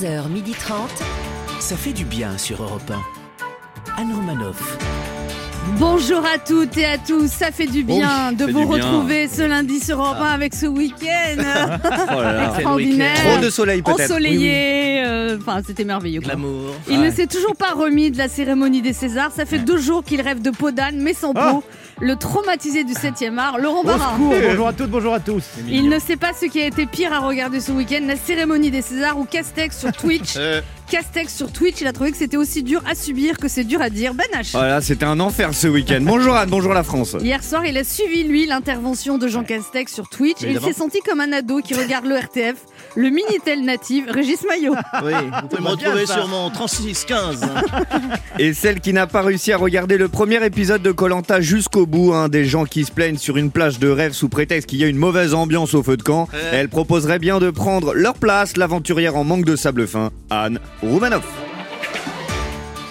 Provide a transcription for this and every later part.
11h30. Ça fait du bien sur Europe 1. Anne Romanoff. Bonjour à toutes et à tous, ça fait du bien de vous bien. retrouver ce lundi sur Europe 1 avec ce week-end extraordinaire, Trop de soleil peut-être. ensoleillé, euh, enfin c'était merveilleux. quoi. Glamour. Il ne s'est toujours pas remis de la cérémonie des Césars, ça fait deux jours qu'il rêve de peau d'âne mais sans peau. Le traumatisé du 7e art, Laurent Au Barra. bonjour à toutes, bonjour à tous. Il ne sait pas ce qui a été pire à regarder ce week-end, la cérémonie des Césars ou Castex sur Twitch. Euh, Castex sur Twitch, il a trouvé que c'était aussi dur à subir que c'est dur à dire. Ben H. Voilà, c'était un enfer ce week-end. Bonjour Anne, bonjour la France. Hier soir, il a suivi, lui, l'intervention de Jean Castex sur Twitch et il s'est senti comme un ado qui regarde le RTF, le Minitel native, Régis Maillot. Oui, vous pouvez me retrouver sur mon 3615. Et celle qui n'a pas réussi à regarder le premier épisode de Colanta jusqu'au bout, hein, des gens qui se plaignent sur une plage de rêve sous prétexte qu'il y a une mauvaise ambiance au feu de camp, elle proposerait bien de prendre leur place, l'aventurière en manque de sable fin, Anne Roumanoff.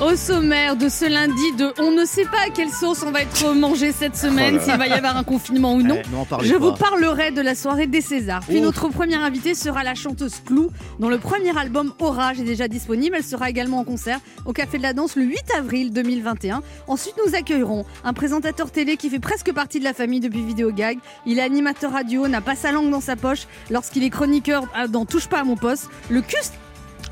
Au sommaire de ce lundi de On ne sait pas à quelle sauce on va être mangé cette semaine, Oh s'il va y avoir un confinement ou non. Eh, Je pas. vous parlerai de la soirée des Césars. Puis Ouf. notre première invitée sera la chanteuse Clou, dont le premier album Orage est déjà disponible. Elle sera également en concert au Café de la Danse le 8 avril 2021. Ensuite, nous accueillerons un présentateur télé qui fait presque partie de la famille depuis Vidéogag. Il est animateur radio, n'a pas sa langue dans sa poche lorsqu'il est chroniqueur ah, dans Touche pas à mon poste. Le cus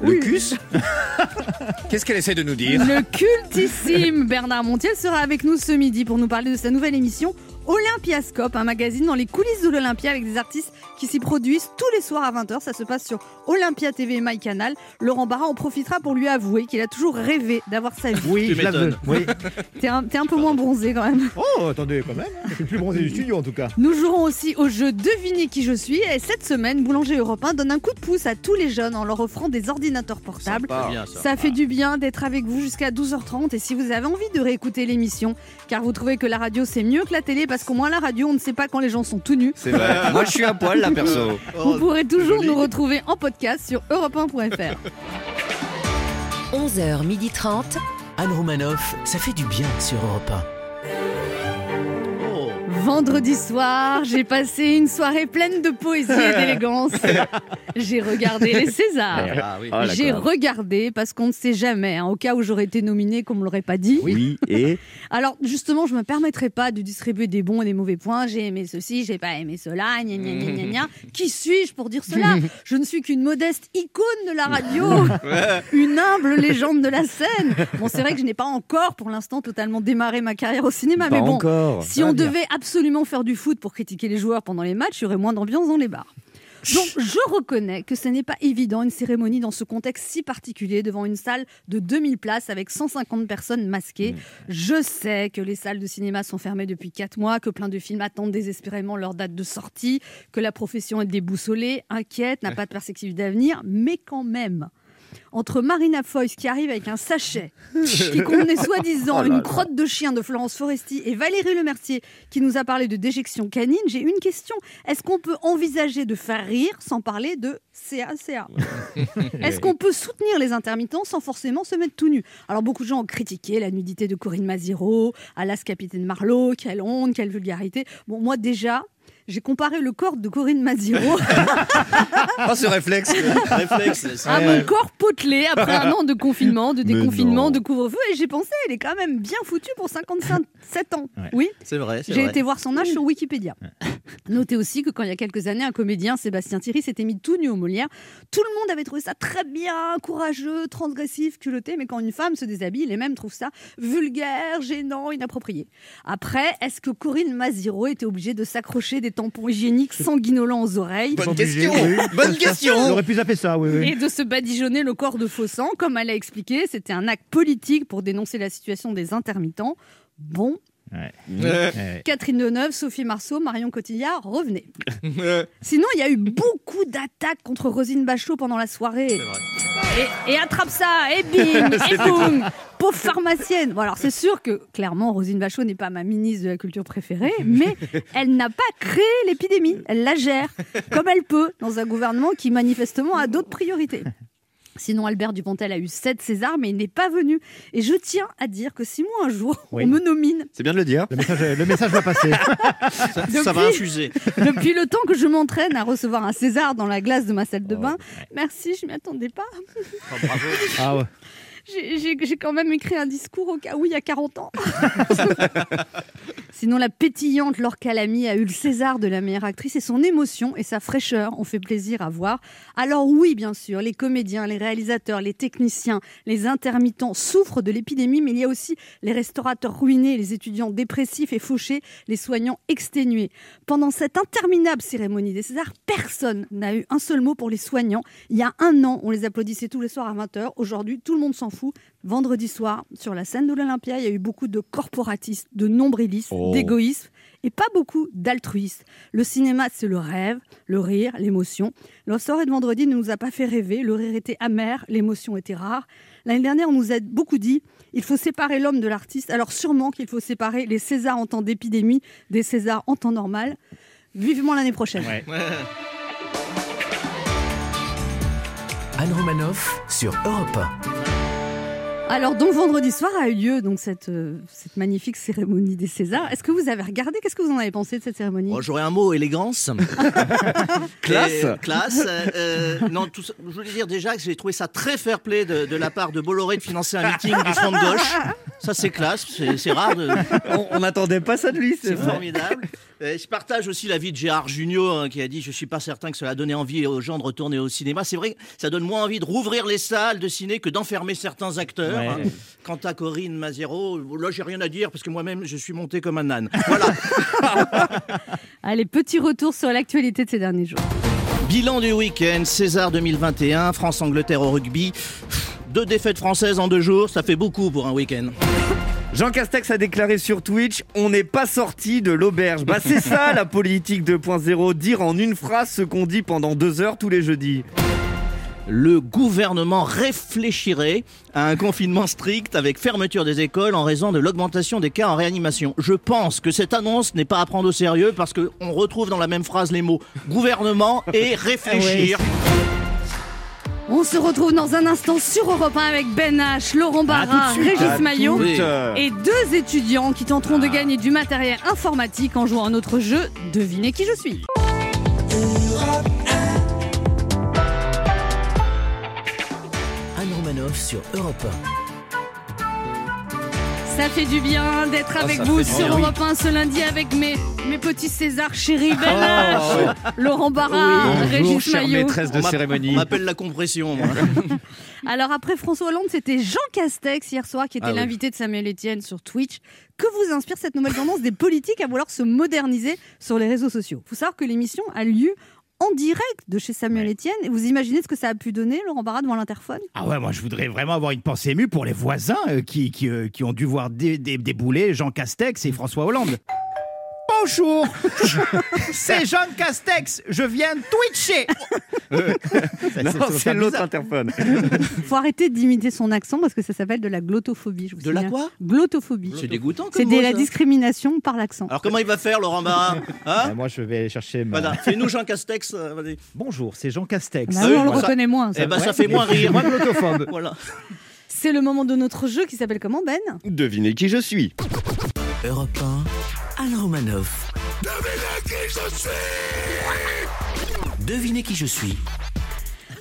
Le cus. Qu'est-ce qu'elle essaie de nous dire Le cultissime. Bernard Montiel sera avec nous ce midi pour nous parler de sa nouvelle émission Olympiascope, un magazine dans les coulisses de l'Olympia avec des artistes qui s'y produisent tous les soirs à 20h. Ça se passe sur Olympia TV et MyCanal. Laurent Barra en profitera pour lui avouer qu'il a toujours rêvé d'avoir sa vie. Oui, Tu je l'avoue. m'étonnes. Oui. T'es un, t'es un peu moins bronzé quand même. Oh, attendez, quand même. hein. Je suis le plus bronzé du studio en tout cas. Nous jouerons aussi au jeu Devinez qui je suis. Et cette semaine, Boulanger Europe 1 donne un coup de pouce à tous les jeunes en leur offrant des ordinateurs portables. Pas bien, ça. Ça fait du bien d'être avec vous jusqu'à 12h30 et si vous avez envie de réécouter l'émission, car vous trouvez que la radio c'est mieux que la télé parce qu'au moins la radio on ne sait pas quand les gens sont tout nus, C'est vrai. Moi je suis à poil là perso. vous pourrez toujours nous retrouver en podcast sur europe1.fr. 11h30. Anne Romanoff, ça fait du bien sur Europe Oh. Vendredi soir, j'ai passé une soirée pleine de poésie et d'élégance. J'ai regardé les Césars. Ah oui. Ah, J'ai d'accord. regardé parce qu'on ne sait jamais, hein, au cas où j'aurais été nominée qu'on me l'aurait pas dit. Oui, et Alors justement, je me permettrai pas de distribuer des bons et des mauvais points. J'ai aimé ceci, j'ai pas aimé cela, gna gna gna gna gna. Qui suis-je pour dire cela? Je ne suis qu'une modeste icône de la radio, une humble légende de la scène. Bon, c'est vrai que je n'ai pas encore, pour l'instant, totalement démarré ma carrière au cinéma, pas mais bon. encore. Si on devait absolument faire du foot pour critiquer les joueurs pendant les matchs, il y aurait moins d'ambiance dans les bars. Donc, je reconnais que ce n'est pas évident une cérémonie dans ce contexte si particulier devant une salle de 2000 places avec 150 personnes masquées. Je sais que les salles de cinéma sont fermées depuis 4 mois, que plein de films attendent désespérément leur date de sortie, que la profession est déboussolée, inquiète, n'a pas de perspective d'avenir, mais quand même. Entre Marina Foïs qui arrive avec un sachet qui contenait soi-disant Oh une là. crotte de chien de Florence Foresti et Valérie Lemercier qui nous a parlé de déjection canine, j'ai une question. Est-ce qu'on peut envisager de faire rire sans parler de CACA Est-ce qu'on peut soutenir les intermittents sans forcément se mettre tout nu? Alors beaucoup de gens ont critiqué la nudité de Corinne Maziro, Alas Capitaine Marlowe, quelle honte, quelle vulgarité. Bon, moi déjà, j'ai comparé le corps de Corinne Maziro Oh ce réflexe. À mon corps potelé après un an de confinement, de Mais déconfinement, non. de couvre-feu. Et j'ai pensé, elle est quand même bien foutue pour 57 ans. Oui, C'est vrai, j'ai été voir son âge sur Wikipédia. Notez aussi que quand il y a quelques années, un comédien, Sébastien Thierry, s'était mis tout nu au Molière. Tout le monde avait trouvé ça très bien, courageux, transgressif, culotté, mais quand une femme se déshabille, les mêmes trouvent ça vulgaire, gênant, inapproprié. Après, est-ce que Corinne Maziro était obligée de s'accrocher des tampons hygiéniques sanguinolents aux oreilles? Bonne question oui. Bonne question aurait pu zapper ça, oui, oui. et de se badigeonner le corps de faux sang. Comme elle a expliqué, c'était un acte politique pour dénoncer la situation des intermittents. Bon, Ouais. Catherine Deneuve, Sophie Marceau, Marion Cotillard, revenez. Sinon, il y a eu beaucoup d'attaques contre Rosine Bachot pendant la soirée. Et, et attrape ça, et bim, et boum Pauvre pharmacienne Bon, alors c'est sûr que, clairement, Rosine Bachot n'est pas ma ministre de la culture préférée, mais elle n'a pas créé l'épidémie. Elle la gère, comme elle peut, dans un gouvernement qui, manifestement, a d'autres priorités. Sinon, Albert Dupontel a eu 7 Césars, mais il n'est pas venu. Et je tiens à dire que si moi, un jour, Oui. on me nomine, C'est bien de le dire. Le message, le message va passer. Ça, Depuis- ça va infuser. depuis le temps que je m'entraîne à recevoir un César dans la glace de ma salle de Oh, bain, merci, je m'y attendais pas. Oh, bravo. Ah ouais. J'ai- quand même écrit un discours au cas où il y a 40 ans. Sinon, la pétillante Laure Calamy a eu le César de la meilleure actrice et son émotion et sa fraîcheur ont fait plaisir à voir. Alors oui, bien sûr, les comédiens, les réalisateurs, les techniciens, les intermittents souffrent de l'épidémie, mais il y a aussi les restaurateurs ruinés, les étudiants dépressifs et fauchés, les soignants exténués. Pendant cette interminable cérémonie des Césars, personne n'a eu un seul mot pour les soignants. Il y a un an, on les applaudissait tous les soirs à 20h. Aujourd'hui, tout le monde s'en Vendredi soir, sur la scène de l'Olympia, il y a eu beaucoup de corporatistes, de nombrilistes, Oh. d'égoïsme et pas beaucoup d'altruistes. Le cinéma, c'est le rêve, le rire, l'émotion. La soirée de vendredi ne nous a pas fait rêver. Le rire était amer, l'émotion était rare. L'année dernière, on nous a beaucoup dit il faut séparer l'homme de l'artiste. Alors sûrement qu'il faut séparer les Césars en temps d'épidémie des Césars en temps normal. Vivement l'année prochaine. Ouais. Anne Romanoff sur Europe Alors donc vendredi soir a eu lieu donc cette, euh, cette magnifique cérémonie des Césars. Est-ce que vous avez regardé Qu'est-ce que vous en avez pensé de cette cérémonie? Bon, J'aurais un mot élégance. Classe. Et, classe. euh, euh, non, tout ça- je voulais dire déjà que j'ai trouvé ça très fair play de, de la part de Bolloré de financer un meeting du front de gauche. Ça, c'est classe. C'est c'est rare. de- On n'attendait pas ça de lui, c'est formidable. Euh, je partage aussi l'avis de Gérard Junior hein, qui a dit Je suis pas certain que cela a donné envie aux gens de retourner au cinéma. C'est vrai que ça donne moins envie de rouvrir les salles de ciné que d'enfermer certains acteurs. Ouais. hein. Quant à Corinne Maziero, là, j'ai rien à dire parce que moi-même, je suis monté comme un âne. Voilà. Allez, petit retour sur l'actualité de ces derniers jours. Bilan du week-end César 2021, France-Angleterre au rugby. Deux défaites françaises en deux jours, ça fait beaucoup pour un week-end. Jean Castex a déclaré sur Twitch On n'est pas sorti de l'auberge. Bah, c'est ça la politique 2.0, dire en une phrase ce qu'on dit pendant deux heures tous les jeudis. Le gouvernement réfléchirait à un confinement strict avec fermeture des écoles en raison de l'augmentation des cas en réanimation. Je pense que cette annonce n'est pas à prendre au sérieux parce qu'on retrouve dans la même phrase les mots gouvernement et réfléchir. On se retrouve dans un instant sur Europe 1 avec Ben H, Laurent Barra, Régis À Maillot et deux étudiants qui tenteront de gagner du matériel informatique en jouant à notre jeu Devinez qui je suis. Sur Europe Ça fait du bien d'être avec ça vous sur bien, oui. Europe 1 ce lundi avec mes, mes petits Césars chéris Ben H, Laurent Barra, Régis chère Maillot. maîtresse de On cérémonie. On m'appelle la compression. moi. Alors après François Hollande, c'était Jean Castex hier soir qui était Ah oui. l'invité de Samuel Etienne sur Twitch. Que vous inspire cette nouvelle tendance des politiques à vouloir se moderniser sur les réseaux sociaux? Il faut savoir que l'émission a lieu en direct de chez Samuel Etienne. Et vous imaginez ce que ça a pu donner, Laurent Barra, devant l'interphone? Ah ouais, moi je voudrais vraiment avoir une pensée émue pour les voisins euh, qui, qui, euh, qui ont dû voir dé- dé- débouler Jean Castex et François Hollande. Bonjour, c'est Jean Castex, je viens twitcher. Non, c'est l'autre interphone. faut arrêter d'imiter son accent parce que ça s'appelle de la glottophobie. je vous De la quoi Glottophobie. C'est dégoûtant. C'est de la discrimination par l'accent. Alors comment il va faire, Laurent Barra Hein Euh, moi je vais chercher ma... Voilà, fais-nous Jean Castex. euh, vas-y. Bonjour, c'est Jean Castex. Bah Ah oui, on le bah ça- reconnaît moins. ça. Eh ben, ça fait moins je suis rire. moins glottophobe. Voilà. C'est le moment de notre jeu qui s'appelle comment, Ben? Devinez qui je suis. Europe 1, Anne Romanoff. Devinez qui je suis.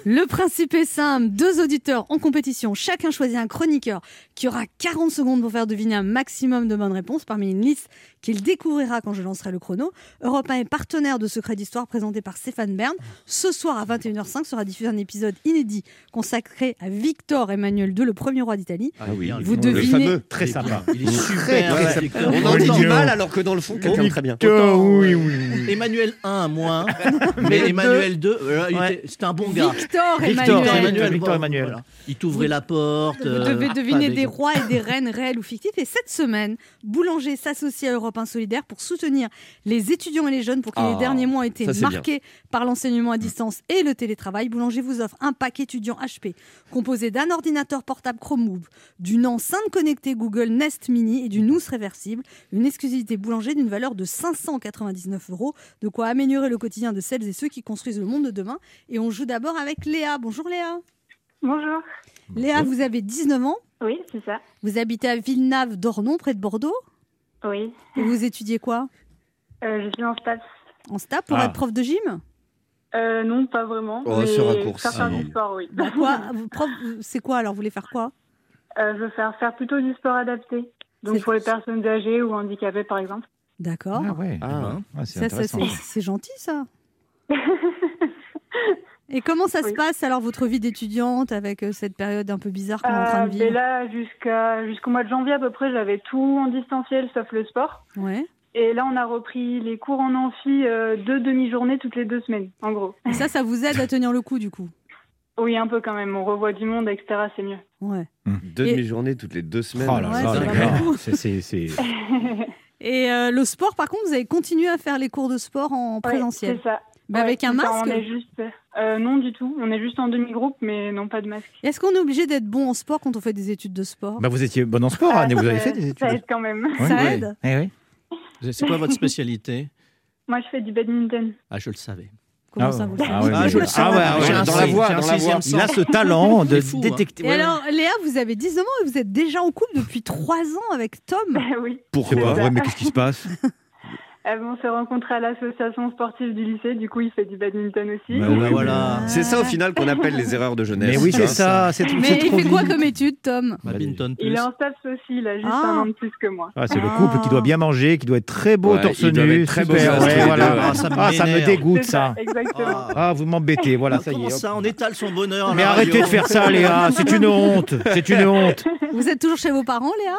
Le principe est simple, deux auditeurs en compétition, chacun choisit un chroniqueur qui aura 40 secondes pour faire deviner un maximum de bonnes réponses parmi une liste qu'il découvrira quand je lancerai le chrono. Europe 1 est partenaire de Secret d'Histoire présenté par Stéphane Bern. Ce soir à 21h05 sera diffusé un épisode inédit consacré à Victor Emmanuel II, le premier roi d'Italie. Ah oui. Vous Le devinez- fameux. Très sympa. Il est super. Ouais, Victor. On en dit Mignon. du mal alors que dans le fond, quelqu'un très bien. Autant, oui, euh, oui, oui. Emmanuel 1 moins, mais Emmanuel 2, euh, Ouais. c'était un bon gars. Victor Victor Emmanuel. Emmanuel. Victor Emmanuel. voilà. Il t'ouvrait la porte. Vous euh, devez pas deviner des rois et des reines réels ou fictifs. Et cette semaine, Boulanger s'associe à Europe 1 Solidaire pour soutenir les étudiants et les jeunes pour que les Ah, derniers mois aient été marqués par l'enseignement à distance et le télétravail. Boulanger vous offre un pack étudiant HP composé d'un ordinateur portable Chromebook, d'une enceinte connectée Google Nest Mini et d'une housse réversible. Une exclusivité Boulanger d'une valeur de 599 euros. De quoi améliorer le quotidien de celles et ceux qui construisent le monde de demain. Et on joue d'abord avec Léa. Bonjour Léa. Bonjour. Léa, vous avez 19 ans, Oui, c'est ça. vous habitez à Villeneuve-d'Ornon, près de Bordeaux, Oui. et vous étudiez quoi? Euh, je suis en STAPS. En STAP pour Ah. être prof de gym? Euh, non, pas vraiment. Oh, mais ce raccourci. Faire, faire du sport, oui. Bah, quoi? Vous- prof, C'est quoi alors Vous voulez faire quoi? Euh, je veux faire, faire plutôt du sport adapté. Donc pour les personnes âgées ou handicapées, par exemple. D'accord. Ah ouais. Ah. Ah, c'est Ça, ça, intéressant. c'est c'est gentil ça. Et comment ça se passe alors votre vie d'étudiante avec euh, cette période un peu bizarre qu'on est en train Euh, de mais vivre là, jusqu'à jusqu'au mois de janvier à peu près, j'avais tout en distanciel sauf le sport. Ouais. Et là, on a repris les cours en amphi euh, deux demi-journées toutes les deux semaines, en gros. Et ça, ça vous aide à tenir le coup du coup? Oui, un peu quand même. On revoit du monde, etc. C'est mieux. Ouais. Deux Et- demi-journées toutes les deux semaines. Oh là Ouais, là, c'est- Et euh, le sport, par contre, vous avez continué à faire les cours de sport en Ouais, présentiel? c'est ça. Ouais, avec un masque On est juste... euh, non, du tout. On est juste en demi-groupe, mais non, pas de masque. Est-ce qu'on est obligé d'être bon en sport quand on fait des études de sport? Bah, vous étiez bon en sport, Anne, et vous avez fait des études. Ça aide quand même. Ouais. Ça Ouais. aide Eh oui. C'est quoi votre spécialité? Moi, je fais du badminton. Ah, je le savais. Comment Ah ça vous ouais. le Ah savez? ouais, Ah, je le sens. Ah ouais, ah ouais, dans la voix, dans la. Il a ce talent de hein. détecter. Et Ouais. alors, Léa, vous avez 19 ans et vous êtes déjà en couple depuis 3 ans avec Tom? oui. C'est pas Pourquoi vrai, mais qu'est-ce qui se passe? on s'est rencontrés à l'association sportive du lycée. Du coup, il fait du badminton aussi. Bah oui, voilà. C'est ça au final qu'on appelle les erreurs de jeunesse. Mais oui, c'est hein. ça. C'est tout. Mais il trop fait quoi comme étude, Tom? Badminton Il est en STAPS aussi. Il a juste Ah. un an de plus que moi. Ah, c'est le Ah. couple qui doit bien manger, qui doit être très beau Ouais, torse nu. très ouais, les voilà. deux. Ah, ça me Ah, ça me dégoûte ça. Exactement. Ah. Ah, vous m'embêtez, voilà, ça y est. ça On étale son bonheur. Mais arrêtez de faire ça, Léa. C'est une honte. C'est une honte. Vous êtes toujours chez vos parents, Léa?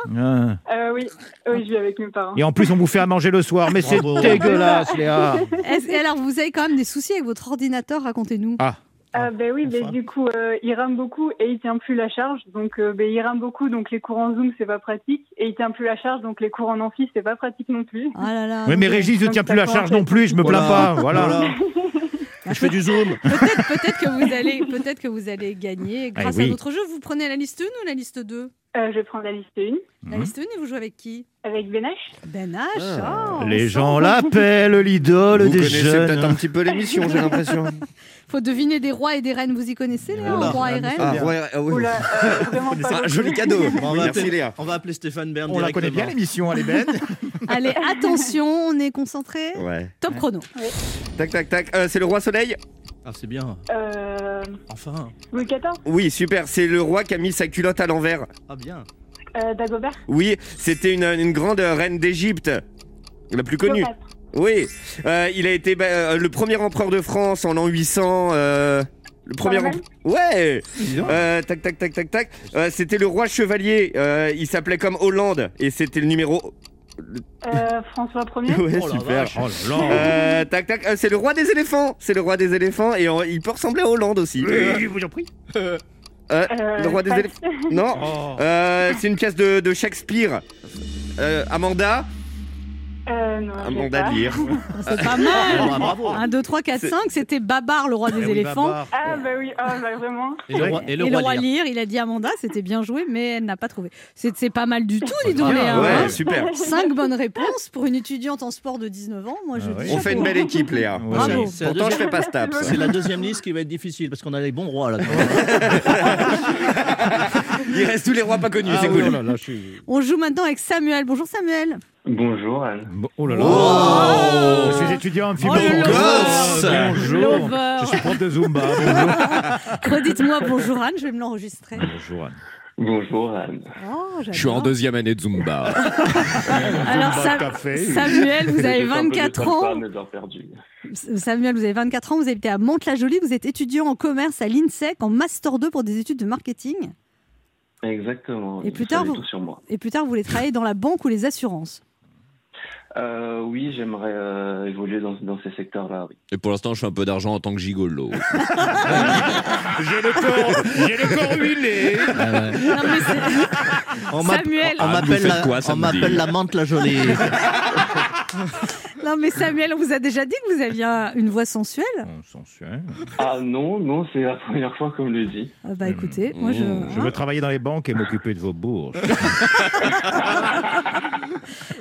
Ah. Euh, oui. oui, je vis avec mes parents. Et en plus, on vous fait à manger le soir. Mais c'est dégueulasse, Léa. Est-ce- et Alors, vous avez quand même des soucis avec votre ordinateur, racontez-nous. Ah. Ah, ben oui, mais Enfin. du coup, euh, il rame beaucoup et il tient plus la charge. Donc, euh, ben, il rame beaucoup, donc les cours en Zoom, c'est pas pratique. Et il tient plus la charge, donc les cours en amphi, c'est pas pratique non plus. Ah là là. Oui, mais Régis ne tient plus la charge non plus. Je me plains pas. Voilà. Je fais du zoom. Peut-être peut-être que vous allez peut-être que vous allez gagner grâce Eh oui. à notre jeu. Vous prenez la liste 1 ou la liste 2 Euh, je vais prendre la liste 1 La liste 1 et vous jouez avec qui avec Benache. Ben H. Ah. oh, Les gens l'appellent l'idole Vous des connaissez jeunes. peut-être un petit peu l'émission, j'ai l'impression. Faut deviner des rois et des reines. Vous y connaissez, Léa. Rois et reines Ah, ah oui. Oula, euh, pas un joli cadeau. On, va appeler, Léa. on va appeler Stéphane Bern On la connaît bien l'émission, elle est belle. Allez, attention, on est concentré. Ouais. Top chrono. Tac, tac, tac. Euh, c'est le roi soleil Ah, c'est bien. Euh, Enfin. Louis XIV, Oui, super. C'est le roi qui a mis sa culotte à l'envers. Ah, bien. euh, Dagobert, Oui, c'était une, une grande reine d'Égypte. La plus connue. Cléopâtre. Oui. Euh, il a été bah, euh, le premier empereur de France en l'an 800. euh, le premier empereur. Ouais. Euh, tac, tac, tac, tac, tac. Euh, c'était le roi chevalier. Euh, il s'appelait comme Hollande et c'était le numéro. Euh, François Ier, Ouais, Oh la super. vache. Oh là là. Euh, tac, tac. euh, c'est le roi des éléphants. C'est le roi des éléphants et il peut ressembler à Hollande aussi. Oui, je vous en prie. Euh, euh, le roi des éléphants. Non. Oh. Euh, c'est une pièce de, de Shakespeare. Euh, Amanda. Euh, non, je Amanda pas. Lear. C'est pas Ah, mal. bravo. 1, 2, 3, 4, C'est- 5. C'était Babar, le roi des Eh oui, éléphants. Babar. Ah, bah oui, ah, bah vraiment. Et le roi, et le et le roi Lear. Lear, il a dit Amanda, c'était bien joué, mais elle n'a pas trouvé. C'est c'est pas mal du tout, dis donc. Ouais, hein. super. Cinq bonnes réponses pour une étudiante en sport de 19 ans. Moi, je Ah dis oui. On fait une belle équipe, Léa. Ouais. Bravo. Pourtant, je deuxième- fais pas Staps. C'est la deuxième liste qui va être difficile parce qu'on a les bons rois là. Il reste tous les rois pas connus, Ah c'est oui, cool. oh là là, je suis- On joue maintenant avec Samuel. Bonjour Samuel. Bonjour Anne. Bon, Oh là là. Oh je suis étudiant en Oh, gosse. Bonjour. Lover. Je suis prof de Zumba. Bonjour. Redites-moi bonjour Anne, je vais me l'enregistrer. Bonjour. Anne. Bonjour Anne. Oh, j'adore. deuxième année de Zumba. Alors Zumba Sa- café. Samuel, vous avez J'ai fait un peu de 24 train de ans. Samuel, vous avez 24 ans, vous habitez à Mantes-la-Jolie, vous êtes étudiant en commerce à l'INSEC en Master 2 pour des études de marketing. Exactement. Et plus tard, vous- tout sur moi. Et plus tard, vous voulez travailler dans la banque ou les assurances. Euh, oui, j'aimerais euh, évoluer dans, dans ces secteurs-là. Oui. Et pour l'instant, je fais un peu d'argent en tant que gigolo. J'ai le corps, j'ai le corps huilé. Non, mais c'est- On Samuel. on Ah, vous m'appelle la, quoi on samedi m'appelle la menthe la jolie. Non, mais Samuel, on vous a déjà dit que vous aviez un- une voix sensuelle Ah non, non, c'est la première fois qu'on me le dit. Ah Bah écoutez, moi je. Je veux travailler dans les banques et m'occuper de vos bourses.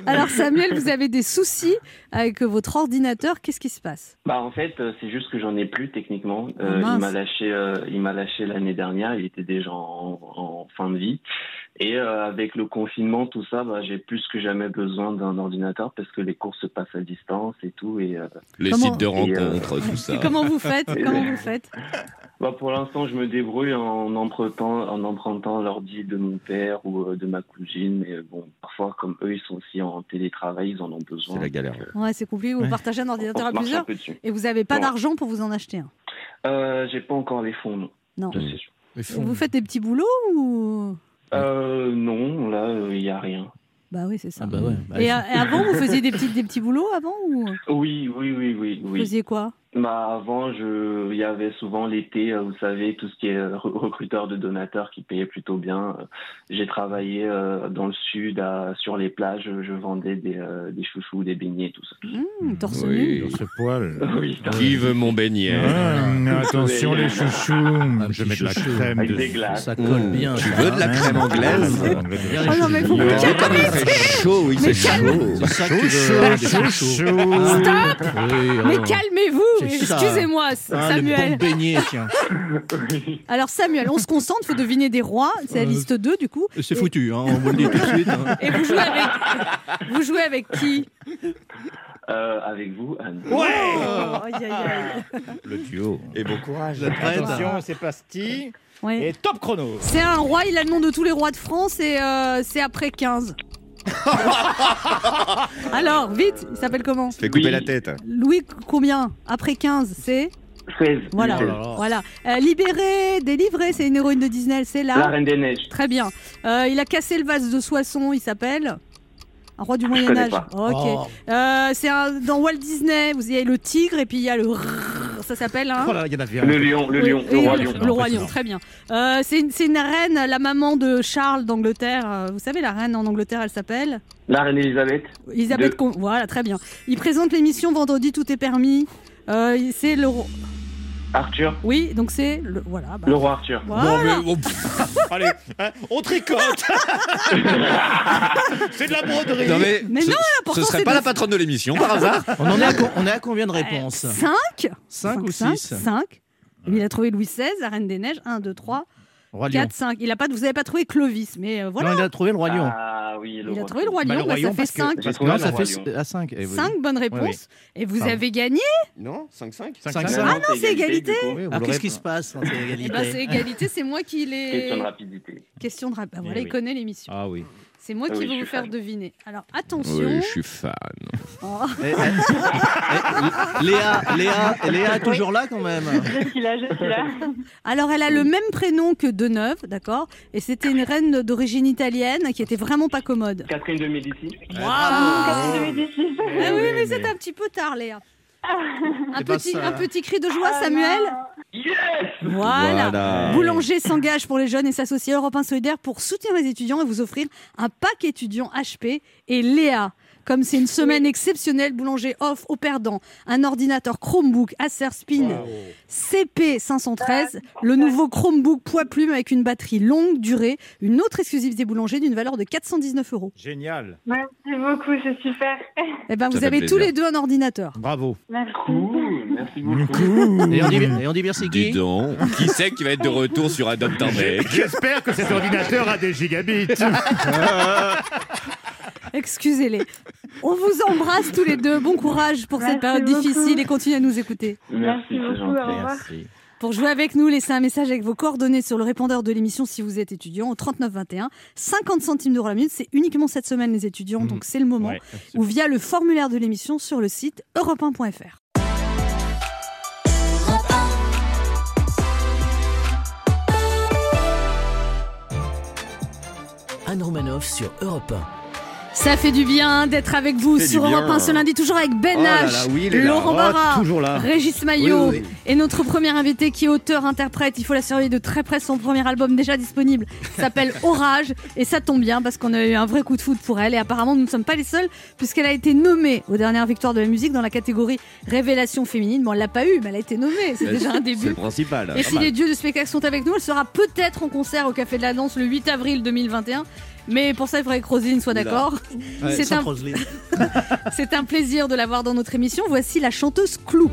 Alors Samuel, vous avez des soucis avec votre ordinateur. Qu'est-ce qui se passe? Bah en fait, euh, c'est juste que j'en ai plus techniquement. Ah, Euh, mince. il m'a lâché, euh, il m'a lâché l'année dernière. Il était déjà en, en fin de vie. Et euh, avec le confinement, tout ça, bah, j'ai plus que jamais besoin d'un ordinateur parce que les cours se passent à distance et tout. Et euh, Les Comment- sites de euh, rencontres, tout ça. Et comment vous faites? Et Comment ouais. vous faites? Bah, pour l'instant, je me débrouille en empruntant, en empruntant l'ordi de mon père ou euh, de ma cousine. Mais bon, parfois, comme eux, ils sont aussi en télétravail, ils en ont besoin. C'est la galère. Donc, euh, Ouais, c'est compliqué. Vous Ouais. partagez un ordinateur à plusieurs et vous n'avez pas Ouais. d'argent pour vous en acheter un? Euh, j'ai pas encore les fonds, non. Non. Je sais. Vous faites des petits boulots ou? Euh, non, là, il n'y a rien. Bah oui, c'est ça. Ah bah ouais. bah, Et, euh, et avant, vous faisiez des petits, des petits boulots avant ou? Oui, oui, oui, oui, vous oui. faisiez quoi? Bah, avant, je, il y avait souvent l'été, euh, vous savez, tout ce qui est euh, re- recruteur de donateurs qui payait plutôt bien. Euh, J'ai travaillé euh, dans le sud, à- sur les plages, je vendais des, euh, des chouchous, des beignets, tout ça. Mmh, Torse Oui. nu. Ce poil. Oui, Qui veut mon beignet Ah, attention les chouchous, je mets de la crème avec des glaces. Ça colle bien. Tu veux de la hein. crème anglaise Ah non, mais vous me Oh, calmez. comme il fait chaud, oui, Mais c'est chaud. Hein, des chouchous. Stop Mais oh. calmez-vous. Excusez-moi, Ah, Samuel. tiens. Alors Samuel, on se concentre, faut deviner des rois. C'est la Euh, liste 2 du coup. C'est foutu, hein, on vous le dit tout de suite. hein. Et vous jouez avec, vous jouez avec qui? Euh, avec vous, Anne. Oh, aïe, aïe, aïe. Le duo. Et bon courage. Attention, c'est parti. Ouais. Et top chrono. C'est un roi, il a le nom de tous les rois de France et euh, c'est après 15. Alors, vite, il s'appelle comment? Fais couper Oui. la tête. Louis combien? Après 15, c'est? 16. Voilà. Oh là là. Voilà. Euh, libéré, délivré, c'est une héroïne de Disney, c'est La là. Reine des Neiges. Très bien. Euh, il a cassé le vase de Soissons, il s'appelle un roi du Moyen Âge. Ok. Oh. Euh, c'est un- dans Walt Disney. Vous avez le tigre et puis il y a le. Ça s'appelle un. Oh là, il y en avait un. Le lion, le Oui, lion, oui, le roi lion. Le roi lion, très bien. Euh, c'est une, c'est une reine, la maman de Charles d'Angleterre. Euh, Vous savez, la reine en Angleterre, elle s'appelle La Reine Elisabeth. Elisabeth. De- Con- Voilà, très bien. Il présente l'émission Vendredi, tout est permis. Euh, c'est le. Arthur. Oui, donc c'est le. Voilà. bah, Le roi Arthur. voilà. Bon, mais, oh, pff, Allez, hein, on tricote. c'est de la broderie. non, mais, Mais ce, non, ce serait c'est pas de- la patronne de l'émission par hasard? On en est à, on est à combien de réponses? 5 5 ou 6 5. Il a trouvé Louis XVI, la Reine des Neiges. 1, 2, 3, Roi Lion. 4, 5. Il a pas, vous n'avez pas trouvé Clovis, mais euh, voilà. Non, il a trouvé le Roi Lion. Ah oui, le il a trouvé le Roi Bah, Lion, le bah, royaume, ça fait parce que- 5. J'ai trouvé Non, ça fait lion. à 5. 5 bonnes réponses. Et vous Pardon. avez gagné Non 5-5 Cinq, Cinq, cinq. cinq. Ah non, c'est égalité. Oui, Alors qu'est-ce qui se passe quand c'est Eh égalité ben, c'est égalité, c'est moi qui l'ai. Question de rapidité. Question de rap- bah, voilà, Eh il oui. connaît l'émission. Ah oui. C'est moi Ah qui oui, vais vous faire fan. deviner. Alors attention. Oui, je suis fan. Oh. Eh, eh, eh, Léa, Léa, Léa est toujours là quand même. Je suis là, je suis là. Alors elle a le même prénom que Deneuve, d'accord? Et c'était une reine d'origine italienne qui était vraiment pas commode. Catherine de Médicis. Waouh Catherine de Médicis. Ah oui, mais- c'est un petit peu tard, Léa. Un petit, ça. un petit cri de joie, Ah, Samuel. non. Yes Voilà. Voilà. Boulanger s'engage pour les jeunes et s'associe à Europe 1 Solidaire pour soutenir les étudiants et vous offrir un pack étudiant HP et Léa. Comme c'est une semaine exceptionnelle, Boulanger offre aux perdants un ordinateur Chromebook Acer Spin CP513, le nouveau Chromebook poids plume avec une batterie longue durée, une autre exclusivité Boulanger d'une valeur de 419 euros. Génial. Merci beaucoup, c'est super. Eh ben, Ça vous avez tous les deux un ordinateur. Bravo. Merci. Cool, merci beaucoup. Et on dit, et on dit merci Dis qui donc, qui c'est qui va être de retour sur Adopt un mec J'espère que cet ordinateur a des gigabits. Excusez-les. On vous embrasse tous les deux. Bon courage pour cette Merci période beaucoup. difficile et continuez à nous écouter. Merci, c'est beaucoup, au gentil. revoir. Merci. Pour jouer avec nous, laissez un message avec vos coordonnées sur le répondeur de l'émission si vous êtes étudiant au 3921. 50 centimes d'euros la minute, c'est uniquement cette semaine les étudiants, donc c'est le moment. Ouais, Ou via le formulaire de l'émission sur le site europe1.fr. Anne Romanoff sur Europe Ça fait du bien d'être avec vous sur. Europe 1 ce lundi, toujours avec Ben Oh H, là, oui. Laurent Oh, Barra. Régis Maillot Oui, oui, oui. et notre premier invité qui est auteur-interprète. Il faut la surveiller de très près. Son premier album déjà disponible s'appelle Orage et ça tombe bien parce qu'on a eu un vrai coup de foot pour elle et apparemment nous ne sommes pas les seuls puisqu'elle a été nommée aux dernières victoires de la musique dans la catégorie Révélation féminine. Bon, elle l'a pas eu, mais elle a été nommée. C'est déjà un C'est début. le principal. Et si les dieux du spectacle sont avec nous, elle sera peut-être en concert au Café de la Danse le 8 avril 2021. Mais pour ça, il faudrait que Roselyne soit d'accord. C'est un, Roselyne. c'est un plaisir de l'avoir dans notre émission. Voici la chanteuse Clou.